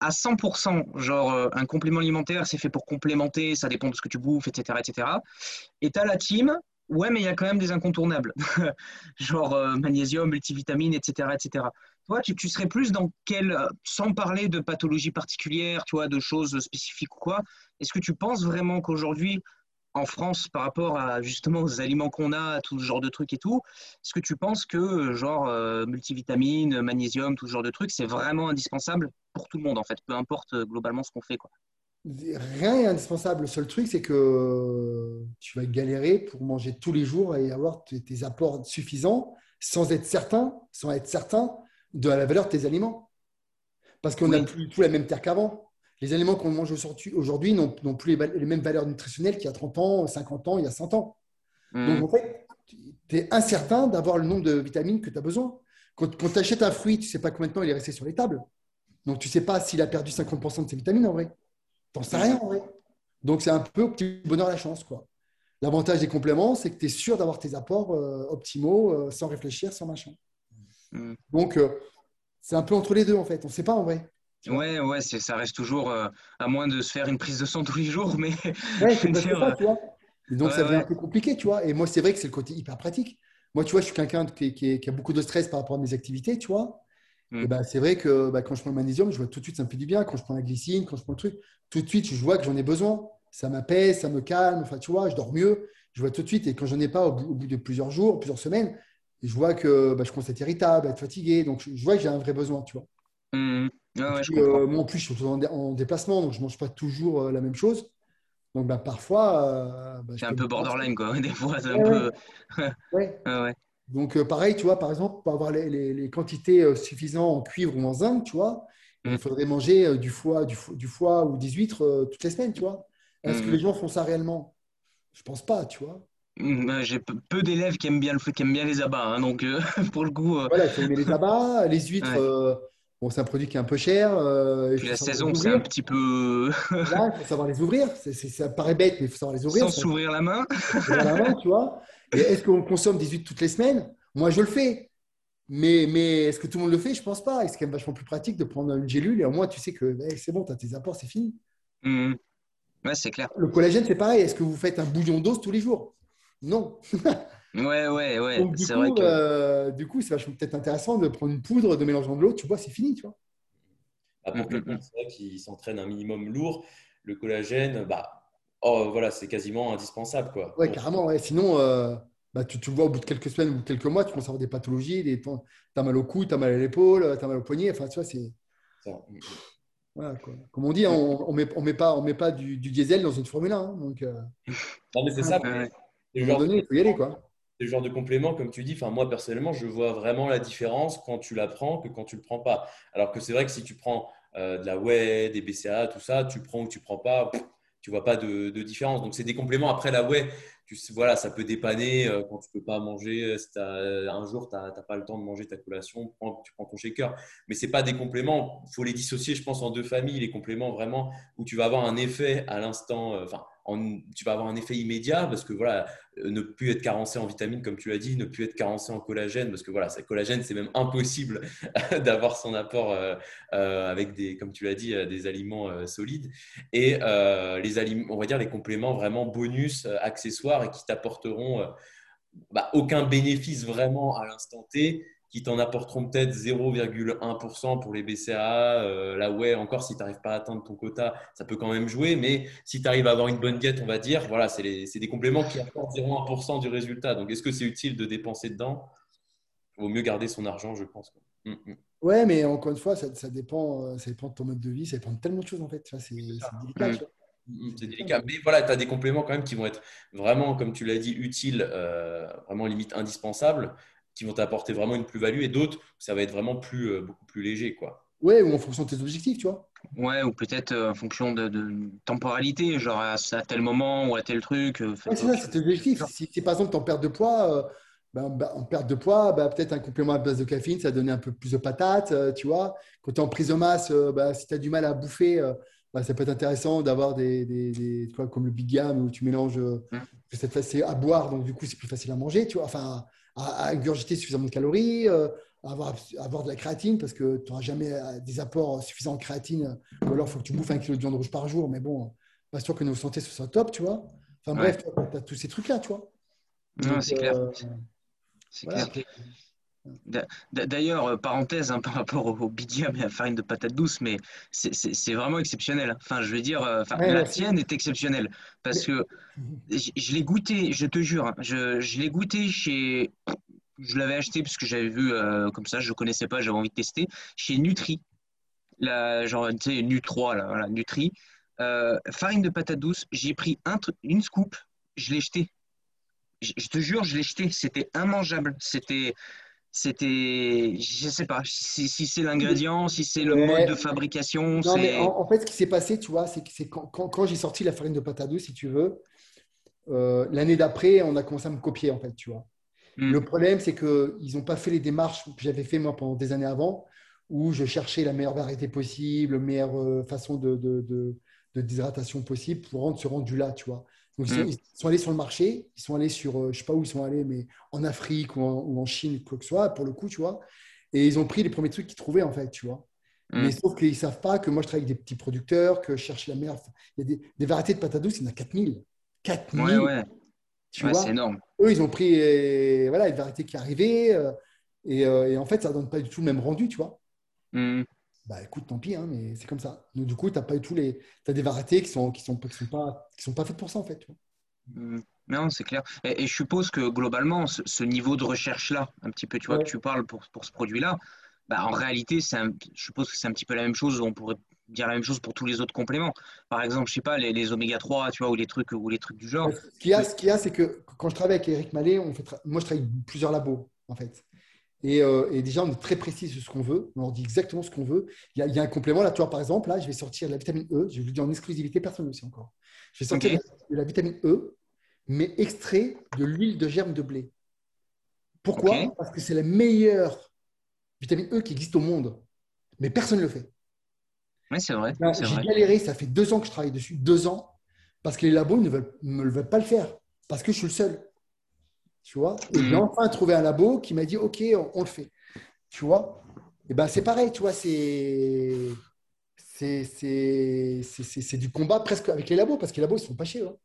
à 100%, genre euh, un complément alimentaire, c'est fait pour complémenter, ça dépend de ce que tu bouffes, etc. etc. Et tu as la team, ouais, mais il y a quand même des incontournables, genre euh, magnésium, multivitamines, etc. etc. Toi, tu, tu, serais plus dans quel, euh, sans parler de pathologie particulière, tu vois, de choses spécifiques ou quoi, est-ce que tu penses vraiment qu'aujourd'hui, en France par rapport à justement aux aliments qu'on a, tout ce genre de trucs et tout, est-ce que tu penses que genre euh, multivitamines, magnésium, tout ce genre de trucs, c'est vraiment indispensable pour tout le monde en fait, peu importe euh, globalement ce qu'on fait quoi? Rien n'est indispensable. Le seul truc, c'est que tu vas galérer pour manger tous les jours et avoir tes apports suffisants sans être certain, sans être certain de la valeur de tes aliments. Parce qu'on n'a plus, plus la même terre qu'avant les aliments qu'on mange aujourd'hui n'ont plus les, mêmes valeurs nutritionnelles qu'il y a 30 ans, 50 ans, il y a 100 ans. Hmm. Donc, en fait, tu es incertain d'avoir le nombre de vitamines que tu as besoin. Quand, tu achètes un fruit, tu ne sais pas combien de temps il est resté sur les tables. Donc, tu ne sais pas s'il a perdu 50% de ses vitamines en vrai. Tu n'en sais rien en vrai. Donc, c'est un peu petit bonheur la chance. quoi. L'avantage des compléments, c'est que tu es sûr d'avoir tes apports euh, optimaux euh, sans réfléchir, sans machin. Hmm. Donc, euh, c'est un peu entre les deux en fait. On ne sait pas en vrai. Ouais, ouais, ça reste toujours, euh, à moins de se faire une prise de sang tous les jours, mais. Ouais, c'est ça, tu vois. donc, ça devient un peu compliqué, tu vois. Et moi, c'est vrai que c'est le côté hyper pratique. Moi, tu vois, je suis quelqu'un qui, a beaucoup de stress par rapport à mes activités, tu vois. Mm. Et ben, c'est vrai que bah, quand je prends le magnésium, je vois tout de suite, ça me fait du bien. Quand je prends la glycine, quand je prends le truc, tout de suite, je vois que j'en ai besoin. Ça m'apaise, ça me calme. Enfin, tu vois, je dors mieux. Je vois tout de suite. Et quand j'en ai pas, au bout, de plusieurs jours, plusieurs semaines, je vois que bah, je commence à être irritable, à être fatigué. Donc, je, vois que j'ai un vrai besoin, tu vois. Mm. Euh, moi, en plus, je suis en, déplacement, donc je ne mange pas toujours euh, la même chose. Donc, bah, parfois. Euh, bah, c'est un peu borderline, quoi. Des fois, c'est un peu. ouais. Donc, pareil, tu vois, par exemple, pour avoir les, quantités suffisantes en cuivre ou en zinc, tu vois, il mm. faudrait manger du foie, du, du foie ou des huîtres toutes les semaines, tu vois. Est-ce que mm. les gens font ça réellement? Je pense pas, tu vois. Mm, bah, j'ai peu d'élèves qui aiment bien le qui aiment bien les abats, hein, donc pour le coup. Voilà, il les abats, les huîtres. Bon, c'est un produit qui est un peu cher. Euh, Puis la saison, c'est un petit peu. Là, il faut savoir les ouvrir. ça paraît bête, mais il faut savoir les ouvrir. Sans s'ouvrir la main. la main, tu vois. est-ce qu'on consomme des huîtres toutes les semaines? Moi, je le fais. Mais, mais est-ce que tout le monde le fait? Je ne pense pas. Et c'est quand même vachement plus pratique de prendre une gélule et au moins, tu sais que c'est bon, tu as tes apports, c'est fini. Mmh. Ouais, c'est clair. Le collagène, c'est pareil. Est-ce que vous faites un bouillon d'os tous les jours? Non. Ouais, ouais, ouais. c'est vrai que... Euh, du coup, c'est peut-être intéressant de prendre une poudre, de mélanger dans de l'eau, tu vois, c'est fini, tu vois. Bah, pour mm, quelqu'un mm, mm. qui s'entraîne un minimum lourd, le collagène, bah, oh, voilà, c'est quasiment indispensable. Quoi. Ouais, carrément, ouais. Sinon, euh, bah, tu, tu, le vois au bout de quelques semaines ou quelques mois, tu commences à avoir des pathologies, des... tu as mal au cou, tu as mal à l'épaule, tu as mal au poignet, enfin, tu vois, c'est. Voilà, quoi. Comme on dit, on ne met, on met, pas, on met pas du, diesel dans une Formule 1. Hein, donc, euh, Non, mais c'est ça. À un moment donné, il faut y aller. Quoi le genre de complément, comme tu dis, moi personnellement, je vois vraiment la différence quand tu la prends que quand tu ne le prends pas. Alors que c'est vrai que si tu prends euh, de la whey, des BCA, tout ça, tu prends ou tu ne prends pas, tu vois pas de, différence. Donc, c'est des compléments. Après, la whey, voilà, ça peut dépanner euh, quand tu ne peux pas manger. Euh, un jour, tu n'as pas le temps de manger ta collation, tu prends ton shaker. Mais ce pas des compléments. Il faut les dissocier, je pense, en deux familles. Les compléments vraiment où tu vas avoir un effet à l'instant. Tu vas avoir un effet immédiat parce que voilà, euh, ne plus être carencé en vitamines, comme tu l'as dit, ne plus être carencé en collagène, parce que voilà, ce collagène, c'est même impossible d'avoir son apport euh, euh, avec des, comme tu l'as dit, des aliments solides. Et les aliments, on va dire les compléments vraiment bonus, accessoires et qui t'apporteront bah, aucun bénéfice vraiment à l'instant T, qui t'en apporteront peut-être 0,1% pour les BCA. Euh, là, ouais, encore, si tu n'arrives pas à atteindre ton quota, ça peut quand même jouer. Mais si tu arrives à avoir une bonne diète, on va dire, voilà, c'est des compléments qui apportent 0,1% du résultat. Donc, est-ce que c'est utile de dépenser dedans? Il vaut mieux garder son argent, je pense. Mm, mm. Ouais, mais encore une fois, ça, dépend, euh, ça dépend de ton mode de vie, ça dépend de tellement de choses en fait. C'est délicat. Mm. C'est délicat. Mais voilà, tu as des compléments quand même qui vont être vraiment, comme tu l'as dit, utiles, euh, vraiment limite indispensables qui vont t'apporter vraiment une plus-value et d'autres, ça va être vraiment plus, euh, beaucoup plus léger. Quoi. Ouais, ou en fonction de tes objectifs, tu vois. Ouais, ou peut-être euh, en fonction de, temporalité, genre à, tel moment ou à tel truc. Euh, ouais, c'est ça, c'est tes objectifs. Si, si, par exemple tu en perte de poids, ben, ben, en perte de poids, ben, peut-être un complément à base de caféine, ça va donner un peu plus de patates, tu vois. Quand tu es en prise de masse, ben, si tu as du mal à bouffer, ben, ça peut être intéressant d'avoir des, des, des comme le Big Gam où tu mélanges, mmh. c'est à boire, donc du coup c'est plus facile à manger, tu vois. Enfin, à, ingurgiter suffisamment de calories, euh, avoir, avoir de la créatine parce que tu n'auras jamais euh, des apports suffisants en créatine. Ou alors, il faut que tu bouffes un kilo de viande rouge par jour. Mais bon, pas sûr que nos santé soit top, tu vois. Enfin bref, tu as tous ces trucs-là, tu vois. Non, c'est clair. C'est clair. D'ailleurs, euh, parenthèse hein, par rapport au bidium et à la farine de patate douce, mais c'est vraiment exceptionnel. Hein. Enfin, je veux dire, euh, la tienne est exceptionnelle parce que je, l'ai goûté, je te jure, hein, je, je l'ai goûté chez. Je l'avais acheté parce que j'avais vu euh, comme ça, je ne connaissais pas, j'avais envie de tester, chez Nutri. La, genre, tu sais, Nu3, là, voilà, Nutri. farine de patate douce, j'ai pris un, une scoop, je l'ai jeté. Je, je te jure, je l'ai jeté. C'était immangeable. C'était c'était, je sais pas, si, c'est l'ingrédient, si c'est le mode de fabrication. Non, mais en, fait, ce qui s'est passé, tu vois, c'est que quand, quand, j'ai sorti la farine de pâte à douce, si tu veux, euh, l'année d'après, on a commencé à me copier, en fait, tu vois. Hmm. Le problème, c'est qu'ils n'ont pas fait les démarches que j'avais fait moi pendant des années avant, où je cherchais la meilleure variété possible, la meilleure euh, façon de, de, de, de déshydratation possible pour rendre ce rendu-là, tu vois. Donc, mm. ils, sont, allés sur le marché, ils sont allés sur, euh, je ne sais pas où ils sont allés, mais en Afrique ou en, Chine, quoi que ce soit, pour le coup, tu vois. Et ils ont pris les premiers trucs qu'ils trouvaient, en fait, tu vois. Mm. Mais sauf qu'ils ne savent pas que moi, je travaille avec des petits producteurs, que je cherche la meilleure. Il y a des, variétés de patates douces, il y en a 4000. 4000 Ouais, ouais. Tu vois c'est énorme. Eux, ils ont pris euh, voilà, une variété qui arrivait. Euh, et, et, en fait, ça ne donne pas du tout le même rendu, tu vois. Mm bah écoute, tant pis, hein, mais c'est comme ça. Donc, du coup, tu as pas tous les. As des variétés qui sont, qui sont, qui sont, pas, qui sont pas faites pour ça, en fait. Tu vois. Mmh. Non, c'est clair. Et, je suppose que globalement, ce, niveau de recherche-là, un petit peu, tu vois, que tu parles pour, pour ce produit-là, bah, en réalité, un, je suppose que c'est un petit peu la même chose. On pourrait dire la même chose pour tous les autres compléments. Par exemple, je sais pas, les, les oméga 3, tu vois, ou les trucs, ou les trucs du genre. Ce qu'il y a, ce qu'il y a, c'est que quand je travaille avec Eric Mallet, on fait moi, je travaille avec plusieurs labos, en fait. Euh, et, déjà, on est très précis sur ce qu'on veut. On leur dit exactement ce qu'on veut. Il y, a, un complément. Là, tu vois, par exemple, là, je vais sortir de la vitamine E. Je vous dire en exclusivité, personne aussi encore. Je vais sortir de la vitamine E, mais extrait de l'huile de germe de blé. Pourquoi Parce que c'est la meilleure vitamine E qui existe au monde. Mais personne ne le fait. Oui, c'est vrai. J'ai galéré. Ça fait deux ans que je travaille dessus. Deux ans. Parce que les labos ne veulent, me veulent pas le faire. Parce que je suis le seul. Tu vois Et j'ai mhm. enfin trouvé un labo qui m'a dit OK, on, le fait. Tu vois Et ben c'est pareil, tu vois, c'est. C'est du combat presque avec les labos parce que les labos, ils ne sont pas chier. Hein.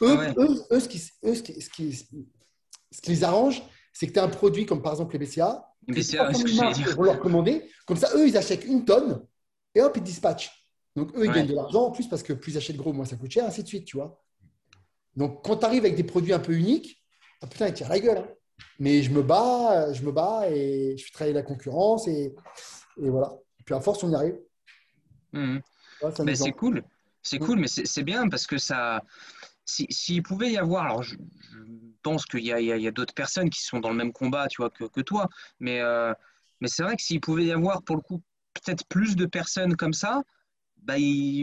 Eux, eux, eux, ce, qui, eux ce, qui, ce, qui, ce, qui, les arrange, c'est que tu as un produit comme par exemple les BCA. Les BCA, ce que vont leur commander. Comme ça, eux, ils achètent une tonne et hop, ils dispatchent. Donc, eux, ils gagnent de l'argent en plus parce que plus ils achètent gros, moins ça coûte cher, ainsi de suite, tu vois. Donc, quand tu arrives avec des produits un peu uniques, ah putain, il tire la gueule. Hein. Mais je me bats, je me bats et je fais travailler la concurrence et, et voilà. Et puis à force, on y arrive. Mmh. mais c'est cool. C'est mmh. cool, mais c'est bien parce que ça. S'il pouvait y avoir, alors je, pense qu'il y a, a, d'autres personnes qui sont dans le même combat, tu vois, que, que toi, mais, euh, mais c'est vrai que s'il pouvait y avoir pour le coup peut-être plus de personnes comme ça, bah,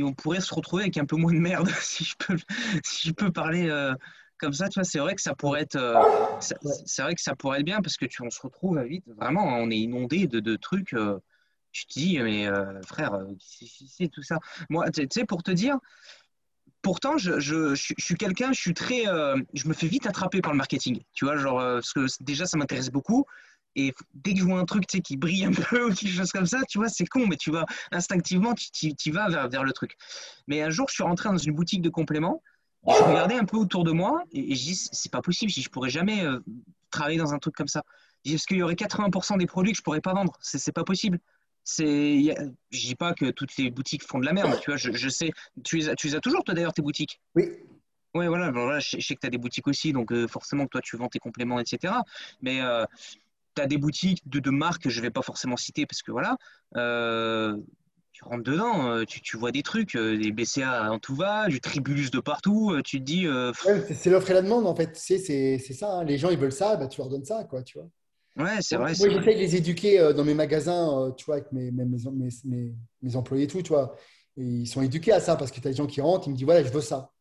on pourrait se retrouver avec un peu moins de merde, si je peux, si je peux parler euh, comme ça, tu vois, c'est vrai que ça pourrait être, euh, c'est vrai que ça pourrait être bien parce que tu, on se retrouve vite, vraiment, on est inondé de, de trucs. Euh, tu te dis, mais euh, frère, c'est tout ça. Moi, tu sais, pour te dire, pourtant, je, je, je, suis quelqu'un, je suis très, je me fais vite attraper par le marketing, tu vois, genre, parce que déjà, ça m'intéresse beaucoup. Et dès que je vois un truc tu sais, qui brille un peu ou quelque chose comme ça, tu vois, c'est con, mais tu vas instinctivement, tu, tu, vas vers, vers, le truc. Mais un jour, je suis rentré dans une boutique de compléments je regardais un peu autour de moi et, je dis, c'est pas possible, je, je pourrais jamais euh, travailler dans un truc comme ça. Parce qu'il y aurait 80% des produits que je pourrais pas vendre? C'est pas possible. C'est, je dis pas que toutes les boutiques font de la merde, tu vois, je, sais. Tu les, as, tu as toujours, toi d'ailleurs, tes boutiques? Oui. Oui, voilà, voilà je, sais que tu as des boutiques aussi, donc euh, forcément que toi tu vends tes compléments, etc. Mais euh, tu as des boutiques de, de marques que je vais pas forcément citer parce que voilà tu rentres dedans, euh, tu, vois des trucs, euh, des BCA en tout va, du tribulus de partout, euh, tu te dis. c'est l'offre et la demande en fait, c'est ça. Hein. Les gens ils veulent ça, bah, tu leur donnes ça, quoi, tu vois. Ouais, c'est vrai. Moi, j'essaie de les éduquer dans mes magasins, tu vois, avec mes, mes, mes, mes, employés et tout, tu vois. ils sont éduqués à ça parce que tu as des gens qui rentrent, ils me disent voilà, je veux ça.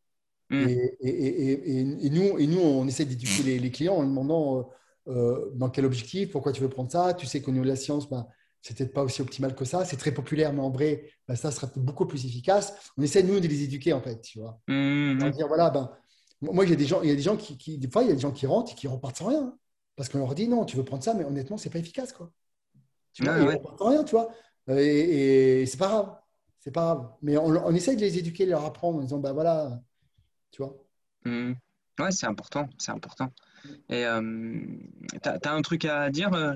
Hmm. Et, et, et, nous, et nous, on essaie d'éduquer les, les, clients en demandant dans quel objectif, pourquoi tu veux prendre ça. Tu sais qu'au niveau de la science, bah, c'est peut-être pas aussi optimal que ça. C'est très populaire, mais en vrai, bah, ça sera beaucoup plus efficace. On essaie, nous, de les éduquer, en fait, tu vois. Mmh. Dire, voilà, ben, moi, il y a des gens, il y a des gens qui, des fois, il y a des gens qui rentrent et qui repartent sans rien. Parce qu'on leur dit, non, tu veux prendre ça, mais honnêtement, c'est pas efficace, quoi. Tu vois, ouais. rien, tu vois. Et, c'est pas grave. C'est pas grave. Mais on, on, essaye de les éduquer, de leur apprendre en disant, bah voilà, tu vois. Mmh. Ouais, c'est important. C'est important. Et euh, tu as, un truc à dire, euh,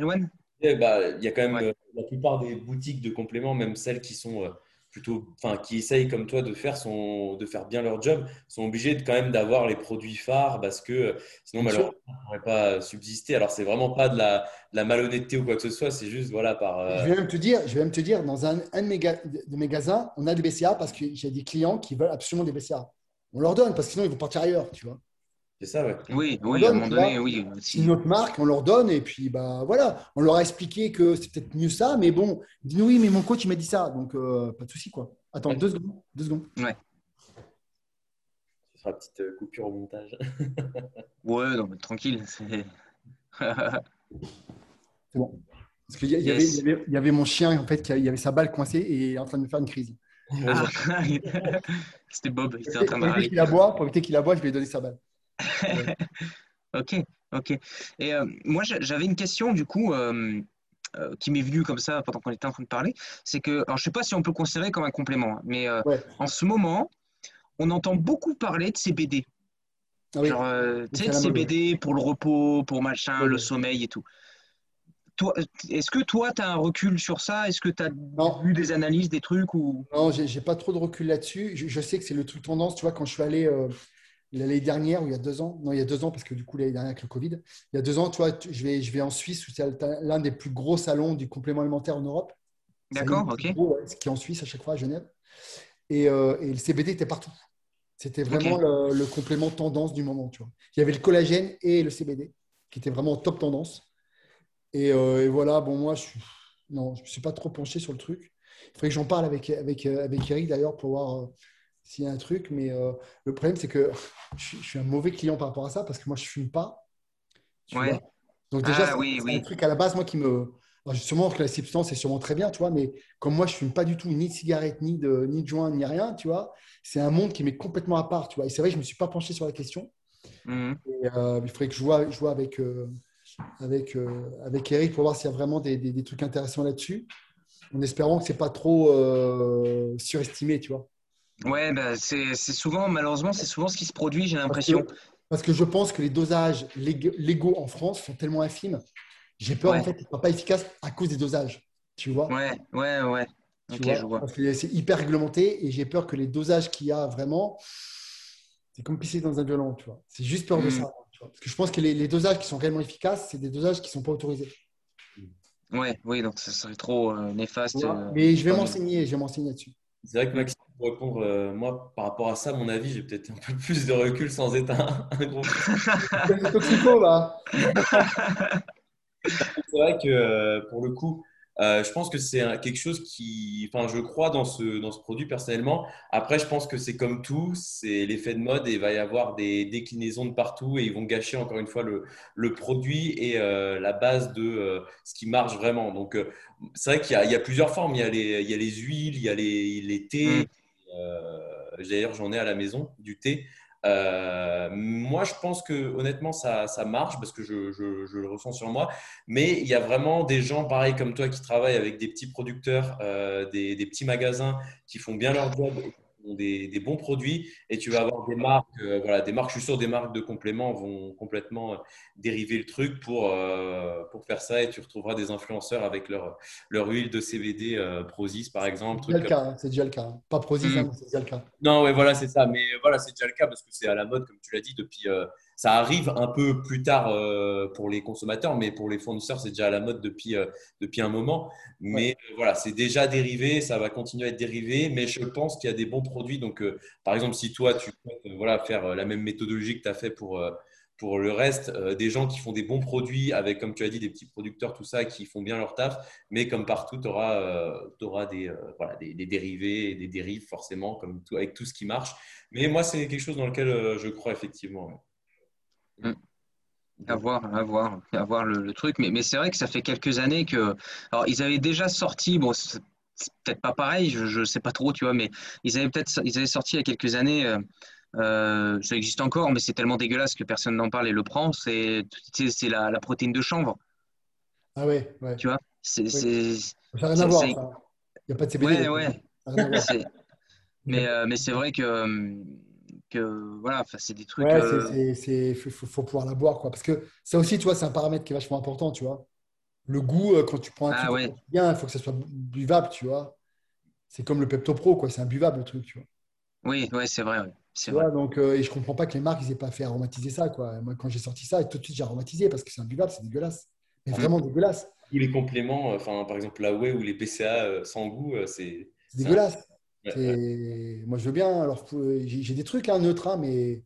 Bah, Il y a quand même euh, la plupart des boutiques de compléments, même celles qui sont euh, plutôt, enfin, qui essayent comme toi de faire, son, de faire bien leur job, sont obligés de, quand même d'avoir les produits phares parce que sinon, malheureusement, on ne pourrait pas subsister. Alors, c'est vraiment pas de la, de la, malhonnêteté ou quoi que ce soit, c'est juste, voilà, par. Je vais même te dire, je vais même te dire dans un, un de, mes de magasins, on a des BCA parce que j'ai des clients qui veulent absolument des BCA. On leur donne parce que sinon, ils vont partir ailleurs, tu vois. C'est ça, ouais. Oui, oui, à un moment donné, oui. C'est une autre marque, on leur donne et puis bah voilà, on leur a expliqué que c'est peut-être mieux ça, mais bon, dis oui, mais mon coach il m'a dit ça, donc euh, pas de souci quoi. Attends, deux secondes, deux secondes. Ouais. Ce sera une petite euh, coupure au montage. ouais, non, mais tranquille. C'est bon. Parce qu'il y, y, avait mon chien en fait, qui avait sa balle coincée et est en train de me faire une crise. Ah, C'était Bob, il était en train de Pour éviter qu'il aboie, pour éviter qu'il aboie, je vais lui donner sa balle. Ok, ok. Et euh, moi, j'avais une question du coup euh, euh, qui m'est venue comme ça pendant qu'on était en train de parler. C'est que, alors je sais pas si on peut considérer comme un complément, hein, mais en ce moment, on entend beaucoup parler de CBD. Ah Genre, tu sais, CBD pour le repos, pour machin, le sommeil et tout. Est-ce que toi, tu as un recul sur ça? Est-ce que tu as vu des analyses, des trucs ou... Non, j'ai pas trop de recul là-dessus. Je, je, sais que c'est le truc tendance. Tu vois, quand je suis allé l'année dernière, ou il y a deux ans, non, il y a deux ans, parce que du coup, l'année dernière avec le Covid, il y a deux ans, tu vois, je vais, je vais en Suisse, où c'est l'un des plus gros salons du complément alimentaire en Europe. D'accord, ok. qui est en Suisse à chaque fois, à Genève. Et, euh, et le CBD était partout. C'était vraiment le, complément tendance du moment, tu vois. Il y avait le collagène et le CBD, qui étaient vraiment top tendance. Et, euh, et voilà, bon, moi, je suis, non, je ne me suis pas trop penché sur le truc. Il faudrait que j'en parle avec, avec, euh, avec Eric d'ailleurs pour voir s'il y a un truc. Mais euh, le problème, c'est que je, suis un mauvais client par rapport à ça parce que moi, je ne fume pas. ouais. Donc déjà, ah c'est un truc à la base, moi, qui me... justement, que la substance est sûrement très bien, tu vois, mais comme moi, je ne fume pas du tout ni de cigarette, ni de, ni de joint, ni rien, tu vois, c'est un monde qui m'est complètement à part, tu vois. Et c'est vrai, je ne me suis pas penché sur la question. Mmh. Et, euh, il faudrait que je vois, je vois avec, euh, avec, avec Eric pour voir s'il y a vraiment des, des, des trucs intéressants là-dessus, en espérant que ce n'est pas trop surestimé, tu vois. Ouais, bah, c'est souvent, malheureusement, c'est souvent ce qui se produit, j'ai l'impression. Parce, que je pense que les dosages légaux en France sont tellement infimes. J'ai peur, en fait, qu'ils ne soient pas efficaces à cause des dosages. Tu vois Ouais, ouais, ouais. je vois. Parce que c'est hyper réglementé et j'ai peur que les dosages qu'il y a vraiment, c'est comme pisser dans un violon, tu vois. C'est juste peur de hmm. ça. Parce que je pense que les, dosages qui sont réellement efficaces, c'est des dosages qui ne sont pas autorisés. Ouais, oui, donc ça serait trop euh, néfaste. Euh, mais je vais m'enseigner, je vais m'enseigner là-dessus. C'est vrai que Maxime, pour répondre, euh, moi, par rapport à ça, mon avis, j'ai peut-être un peu plus de recul sans être un, un gros. toxico, là. c'est vrai que euh, pour le coup, euh, je pense que c'est quelque chose qui, enfin, je crois dans ce, dans ce produit personnellement. Après, je pense que c'est comme tout, c'est l'effet de mode et il va y avoir des déclinaisons de partout et ils vont gâcher encore une fois le, le produit et euh, la base de euh, ce qui marche vraiment. Donc, c'est vrai qu'il y, y, a plusieurs formes. Il y a les, il y a les huiles, il y a les, les thés. Mm. D'ailleurs, j'en ai à la maison du thé. Euh, moi, je pense que honnêtement, ça, ça marche parce que je, je, je, le ressens sur moi. Mais il y a vraiment des gens pareils comme toi qui travaillent avec des petits producteurs, euh, des, des, petits magasins qui font bien leur job des, bons produits et tu vas avoir des marques, euh, voilà, des marques, je suis sûr, des marques de compléments vont complètement euh, dériver le truc pour, euh, pour faire ça et tu retrouveras des influenceurs avec leur, leur huile de CBD Prozis par exemple. C'est déjà, le cas, hein, c'est déjà le cas. Hein. Pas Prozis, mm. hein, c'est déjà le cas. Non, ouais, voilà, c'est ça. Mais voilà, c'est déjà le cas parce que c'est à la mode, comme tu l'as dit, depuis ça arrive un peu plus tard euh, pour les consommateurs, mais pour les fournisseurs, c'est déjà à la mode depuis, euh, depuis un moment. Mais euh, voilà, c'est déjà dérivé, ça va continuer à être dérivé, mais je pense qu'il y a des bons produits. Donc, par exemple, si toi, tu peux voilà, faire la même méthodologie que tu as fait pour, pour le reste, des gens qui font des bons produits avec, comme tu as dit, des petits producteurs, tout ça, qui font bien leur taf, mais comme partout, tu auras, auras, des, voilà, des, des, dérivés, des dérives forcément, comme tout, avec tout ce qui marche. Mais moi, c'est quelque chose dans lequel je crois effectivement. Mm. À voir, à voir, à voir le, truc. Mais, mais c'est vrai que ça fait quelques années que. Alors, ils avaient déjà sorti, bon, c'est peut-être pas pareil, je ne sais pas trop, tu vois, mais ils avaient peut-être ils avaient sorti il y a quelques années. Euh, euh, ça existe encore, mais c'est tellement dégueulasse que personne n'en parle et le prend. C'est la, la protéine de chanvre. Ah ouais, ouais. Tu vois C'est, Oui. c'est- Ça n'a rien à voir. Il n'y a pas de CBD. Ouais, ouais. Mais, euh, mais c'est vrai que, euh, voilà, enfin, c'est des trucs. Ouais, euh, c'est, c'est, c'est- faut, faut- faut pouvoir la boire, quoi. Parce que ça aussi, tu vois, c'est un paramètre qui est vachement important, tu vois. Le goût, euh, quand tu prends un Ah truc ouais. bien, il faut que ça soit buvable, tu vois. C'est comme le Pepto Pro, quoi. C'est imbuvable, le truc, tu vois. Oui, ouais, c'est vrai. ouais. C'est Tu vrai. vois, donc, euh, et je comprends pas que les marques, ils aient pas fait aromatiser ça, quoi. Moi, quand j'ai sorti ça, tout de suite, j'ai aromatisé parce que c'est imbuvable, c'est dégueulasse. Mais vraiment dégueulasse. Tous les compléments, euh, enfin, par exemple, la whey ou les PCA euh, sans goût, euh, c'est. C'est dégueulasse. Ouais, Moi, je veux bien. Alors, j'ai des trucs hein, neutres, hein, mais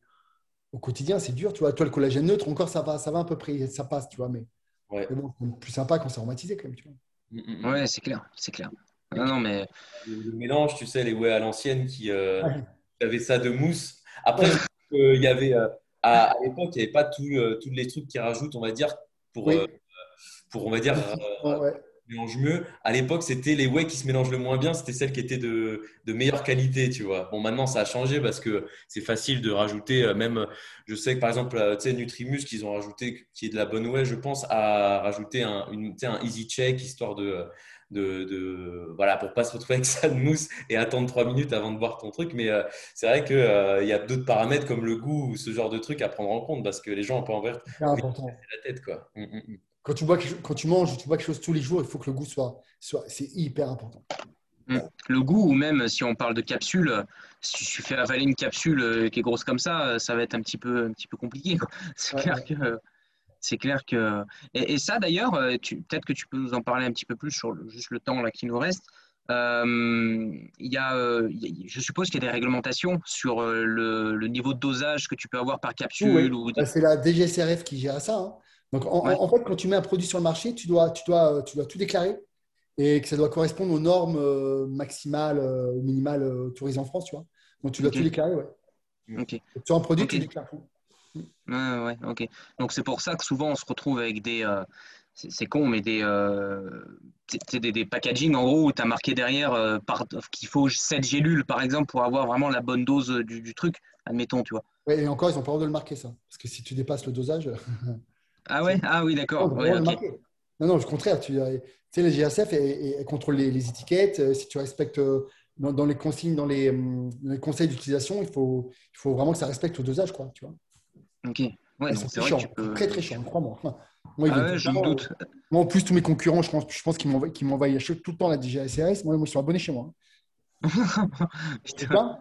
au quotidien, c'est dur. Tu vois, toi, le collagène neutre, encore, ça va, ça va à peu près, ça passe, tu vois. Mais, Ouais. mais bon, c'est plus sympa quand c'est aromatisé, quand même, tu vois. Mm, mm, mm. Ouais, c'est clair, c'est clair. Non, non, mais Le, mélange, tu sais, les whey à l'ancienne qui euh, Ouais. avaient ça de mousse. Après, Ouais. je trouve qu'il y avait, euh, à, à l'époque, il n'y avait pas euh, tous les trucs qui rajoutent, on va dire, pour, Oui. euh, pour on va dire, euh, Ouais. Mélange mieux. À l'époque, c'était les whey qui se mélangent le moins bien, c'était celles qui étaient de, de meilleure qualité, tu vois. Bon, maintenant, ça a changé parce que c'est facile de rajouter, euh, même, je sais que par exemple, euh, tu sais, Nutrimus, qu'ils ont rajouté, qui est de la bonne whey, je pense, à rajouter un, une, un easy check, histoire de, de, de voilà, pour pas se retrouver avec ça de mousse et attendre trois minutes avant de boire ton truc. Mais euh, c'est vrai qu'il il y a d'autres paramètres comme le goût ou ce genre de truc à prendre en compte parce que les gens ont pas C'est important. la tête, quoi. Mm, mm, mm. Quand tu, bois quelque quand tu manges, tu bois quelque chose tous les jours, il faut que le goût soit. soit c'est hyper important. le goût, ou même si on parle de capsule, si tu fais avaler une capsule euh, qui est grosse comme ça, euh, ça va être un petit peu, un petit peu compliqué. C'est Ouais, clair ouais. que. C'est clair que. Et, et ça, d'ailleurs, euh, peut-être que tu peux nous en parler un petit peu plus sur le- juste le temps là, qui nous reste. Euh, y a, euh, il y a- je suppose qu'il y a des réglementations sur le, le niveau de dosage que tu peux avoir par capsule. Oui, Ou... bah, c'est la DGSRF qui gère ça. hein. Donc, en, Ouais. en fait, quand tu mets un produit sur le marché, tu dois, tu dois, euh, tu dois tout déclarer et que ça doit correspondre aux normes euh, maximales euh, ou minimales autorisées en France, tu vois. Donc, tu dois tout déclarer, ouais. Ok. Sur un produit, tu déclares tout. Ouais, ouais, ok. Donc c'est pour ça que souvent on se retrouve avec des. euh, c'est con, mais des, euh, des, des packaging en gros où tu as marqué derrière euh, par- qu'il faut 7 gélules par exemple pour avoir vraiment la bonne dose du, du truc, admettons, tu vois. Ouais, et encore, ils ont pas le droit de le marquer, ça. Parce que si tu dépasses le dosage, Ah ouais? Ah oui, d'accord. Ouais. Non, non, au contraire. Tu tu sais, les GSF elles- contrôlent les, les étiquettes. Euh, Si tu respectes euh, dans, dans les consignes, dans les, dans les conseils d'utilisation, il faut, il faut vraiment que ça respecte le dosage, quoi. Tu vois. Ok. Ouais, c'est vrai que tu peux. très très chiants, crois-moi. Moi, Ah ouais, je me doute. euh, Moi, en plus, tous mes concurrents, je pense, je pense qu'ils m'envoient m'envoient tout le temps la DGSRS. Moi, moi, ils sont abonnés chez moi. hein. Putain.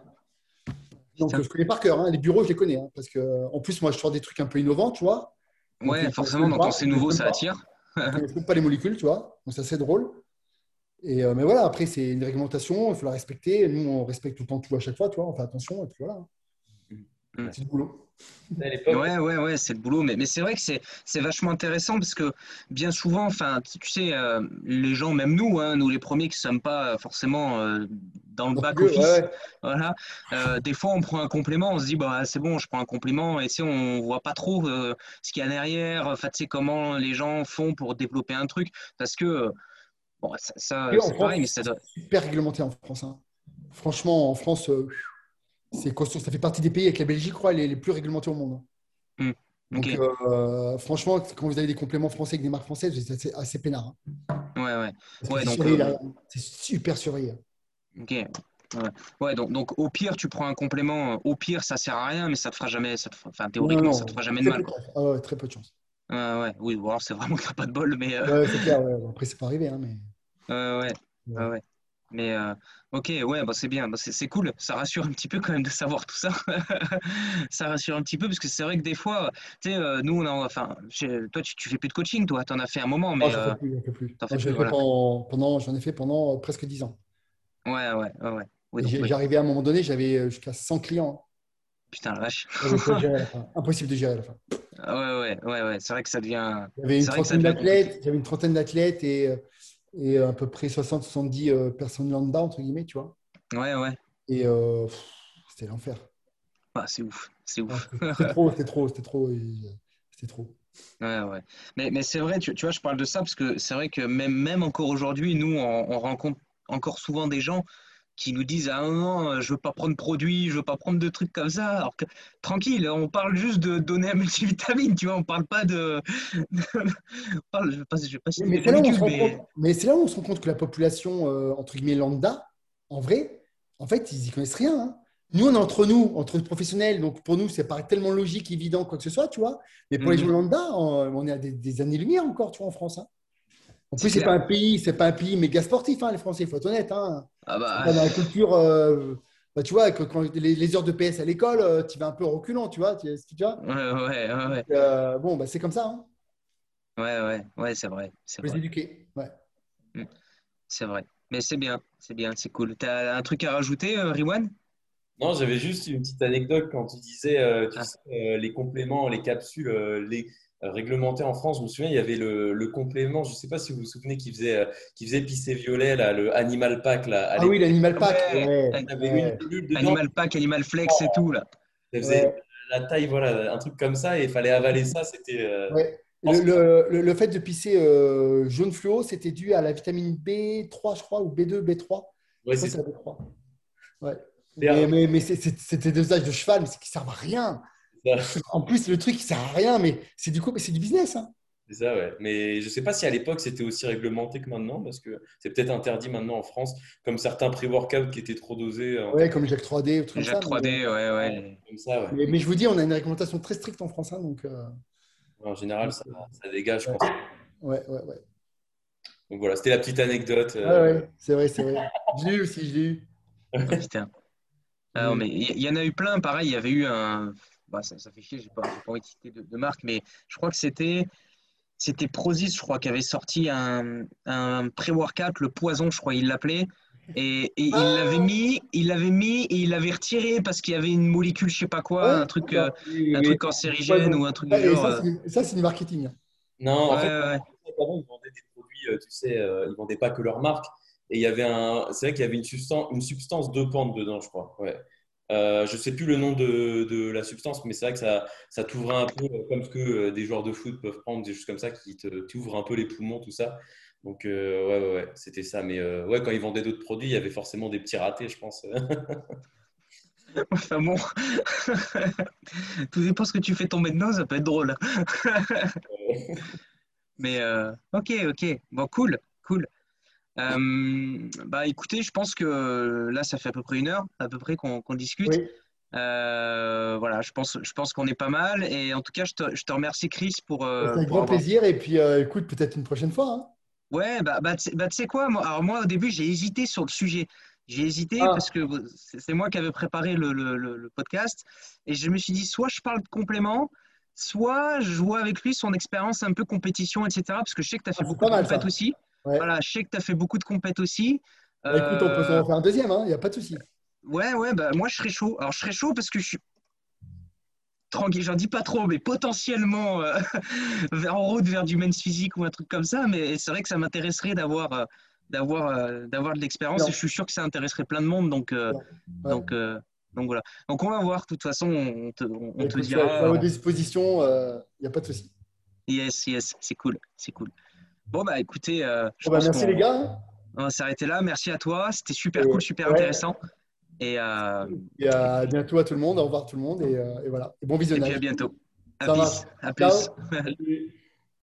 Donc, je connais par cœur. hein. Les bureaux, je les connais. hein, parce que, en plus, moi, je sors des trucs un peu innovants, tu vois. Ouais, forcément, connaissent donc pas, quand c'est nouveau, ça attire. Ils ne pas les molécules, tu vois. Donc, c'est drôle. Et, euh, mais voilà, après, c'est une réglementation, il faut la respecter. Nous, on respecte tout le temps tout à chaque fois, tu vois. On fait attention, et puis voilà. Mm. C'est du boulot. À Ouais, ouais, ouais, c'est le boulot. Mais, mais c'est vrai que c'est, vachement intéressant parce que bien souvent, enfin, tu sais, euh, les gens, même nous, hein, nous les premiers qui ne sommes pas forcément euh, dans le Donc, back ouais, office, ouais. voilà, euh, des fois on prend un complément, on se dit, bah, c'est bon, je prends un complément et tu sais, on voit pas trop euh, ce qu'il y a derrière, enfin, tu sais, comment les gens font pour développer un truc. Parce que, euh, bon, ça, c'est pareil, mais ça doit. super réglementé en France. hein. Franchement, en France, euh, c'est costaud. Ça fait partie des pays avec la Belgique, je crois, les, les plus réglementés au monde. Mm. Donc, Ok. euh, franchement, quand vous avez des compléments français avec des marques françaises, c'est assez, assez peinard. hein. Ouais, ouais. Ouais, c'est euh. C'est super surveillé. Ok. Ouais, Ouais, donc, donc au pire, tu prends un complément. Au pire, ça sert à rien, mais ça te fera jamais. Ça te fera- enfin, théoriquement, Non, non, ça te fera jamais de mal. Ah ouais, très peu de chance. Ouais, ouais. Oui, ou alors c'est vraiment que t'as pas de bol, mais. euh, Ouais, c'est clair. ouais. Après, c'est pas arrivé. Hein, mais... ouais, ouais, Ouais. Mais euh, ok, ouais, bah, c'est bien, Bah, c'est cool. Ça rassure un petit peu quand même de savoir tout ça. ça rassure un petit peu parce que c'est vrai que des fois, tu sais, euh, nous, on a, enfin, toi, tu, tu fais plus de coaching, toi, t'en as fait un moment, mais j'en euh, ai fait pendant, pendant- j'en ai fait pendant euh, presque 10 ans. ouais, ouais, ouais, ouais. Oui. J'arrivais à un moment donné, j'avais euh, jusqu'à 100 clients. Putain, la vache. Fin. Impossible de gérer à la fin. Ouais, ouais, ouais, ouais. C'est vrai que ça devient. J'avais une devient d'athlètes, j'avais une trentaine d'athlètes et, euh, et à peu près 60-70 euh, personnes lambda, entre guillemets, tu vois. Ouais, ouais. Et euh, c'était l'enfer. Ah, c'est ouf, c'est ouf. C'était c'était trop, c'était trop, c'était trop. et, euh, C'était trop. Ouais, ouais. Mais, mais c'est vrai, tu, tu vois, je parle de ça parce que c'est vrai que même, même encore aujourd'hui, nous, on, on rencontre encore souvent des gens qui nous disent ah non, je veux pas prendre de produits, je veux pas prendre de trucs comme ça. Alors que tranquille, on parle juste de donner un multivitamine, tu vois, on parle pas de. mais c'est là, où on se rend compte que la population euh, entre guillemets lambda, en vrai, en fait, ils y connaissent rien. Hein. Nous, on est entre nous, entre professionnels, donc pour nous, ça paraît tellement logique, évident, quoi que ce soit, tu vois. Mais pour les mhm. gens lambda, on, est à des, années-lumière encore, tu vois, en France. Hein. En plus, c'est pas un pays, c'est pas un pays méga sportif, hein, les Français, il faut être honnête. Hein. Ah bah... Dans la culture, euh, bah, tu vois, quand les, heures de PS à l'école, euh, tu vas un peu reculant, tu vois. Tu, vois ouais, ouais, ouais. Euh, bon, bah, c'est comme ça. Hein. Ouais, ouais, ouais, c'est vrai. Faut les éduquer. Ouais. Mm. C'est vrai. Mais c'est bien, c'est bien, c'est cool. Tu as un truc à rajouter, Riwan? Non, j'avais juste une petite anecdote quand tu disais tu ah. sais, les compléments, les capsules, les, euh, réglementé en France. Je me souviens, il y avait le, complément, je ne sais pas si vous vous souvenez, qui faisait, euh, qui faisait pisser violet, là, le Animal Pack. Là, ah oui, l'Animal Pack. Animal Pack, Animal Flex et tout. Là. Ça faisait la taille, voilà, un truc comme ça, et il fallait avaler ça. C'était. Euh, le, le, le, fait de pisser jaune fluo, c'était dû à la vitamine B3, je crois, ou B2, B3. Ouais, c'est ça. B3. Ouais. Mais, mais, mais c'était des âges de cheval, mais c'est qui ne servent à rien. En plus, le truc, ça sert à rien, mais c'est du coup, c'est du business. Hein. C'est ça, ouais. Mais je ne sais pas si à l'époque c'était aussi réglementé que maintenant, parce que c'est peut-être interdit maintenant en France, comme certains pré-workouts qui étaient trop dosés. Ouais, comme Jack 3D ou Jack 3D, mais... ouais, ouais. Comme ça, ouais. Mais, je vous dis, on a une réglementation très stricte en France, hein, donc. Euh, en général, ça, ça, dégage, je pense. Ouais, ouais, ouais. Donc voilà, c'était la petite anecdote. Euh... Ouais, c'est vrai, c'est vrai. je l'ai eu aussi, je l'ai eu. Putain. Ah, mais il y, y, en a eu plein, pareil, il y avait eu un bah, ça, fait chier, j'ai pas, pas envie de citer de, marque, mais je crois que c'était c'était Prozis, je crois, qui avait sorti un, un pré-workout, le poison, je crois, il l'appelait. Et, il ah l'avait mis, il l'avait mis et il l'avait retiré parce qu'il y avait une molécule, je sais pas quoi, un truc, euh, un truc cancérigène ou un truc du genre. Euh. Ça, c'est du marketing. Non, en fait, avant, ils vendaient des produits, euh, tu sais, ils vendaient pas que leur marque. Et il y avait un, c'est vrai qu'il y avait une substance, une substance dopante dedans, je crois. Ouais. Euh, je ne sais plus le nom de, la substance, mais c'est vrai que ça, ça t'ouvre un peu euh, comme ce que euh, des joueurs de foot peuvent prendre, des choses comme ça qui t'ouvrent un peu les poumons, tout ça. Donc, ouais, ouais, ouais c'était ça. Mais ouais, quand ils vendaient d'autres produits, il y avait forcément des petits ratés, je pense. enfin bon, tout dépend ce que tu fais tomber de nose, ça peut être drôle. mais ok, ok, bon, cool, cool. Euh, bah, écoutez, je pense que là, ça fait à peu près une heure, à peu près qu'on discute. Euh, voilà, je pense, je pense qu'on est pas mal. Et en tout cas, je te, je te remercie, Chris, pour. Euh, un grand plaisir. Et puis, écoute, peut-être une prochaine fois. Hein. Ouais, bah, bah, bah tu sais quoi moi, Alors, moi, au début, j'ai hésité sur le sujet. J'ai hésité ah. parce que c'est moi qui avais préparé le, le, le, podcast. Et je me suis dit, soit je parle de complément, soit je vois avec lui son expérience un peu compétition, etc. Parce que je sais que tu as fait ah, beaucoup de compétitions aussi. Voilà, je sais que tu as fait beaucoup de compètes aussi. Bah, écoute, on peut en euh, faire un deuxième, il hein, n'y a pas de souci. Ouais, ouais, bah, moi je serais chaud. Alors je serais chaud parce que je suis tranquille, j'en dis pas trop, mais potentiellement euh, en route vers du men's physique ou un truc comme ça. Mais c'est vrai que ça m'intéresserait d'avoir euh, d'avoir d'avoir de l'expérience et je suis sûr que ça intéresserait plein de monde. Donc, donc, donc voilà. Donc on va voir. De toute façon, on te, on, te dira. À vos dispositions, il n'y a pas de souci. Yes, yes, c'est cool, c'est cool. Bon, bah écoutez, euh, bah, merci les gars. On va s'arrêter là. Merci à toi. C'était super cool, super intéressant. Et, euh, et, à bientôt à tout le monde. Au revoir tout le monde. Et, euh, et voilà. Et bon visionnage. Et puis à bientôt. À plus. À plus.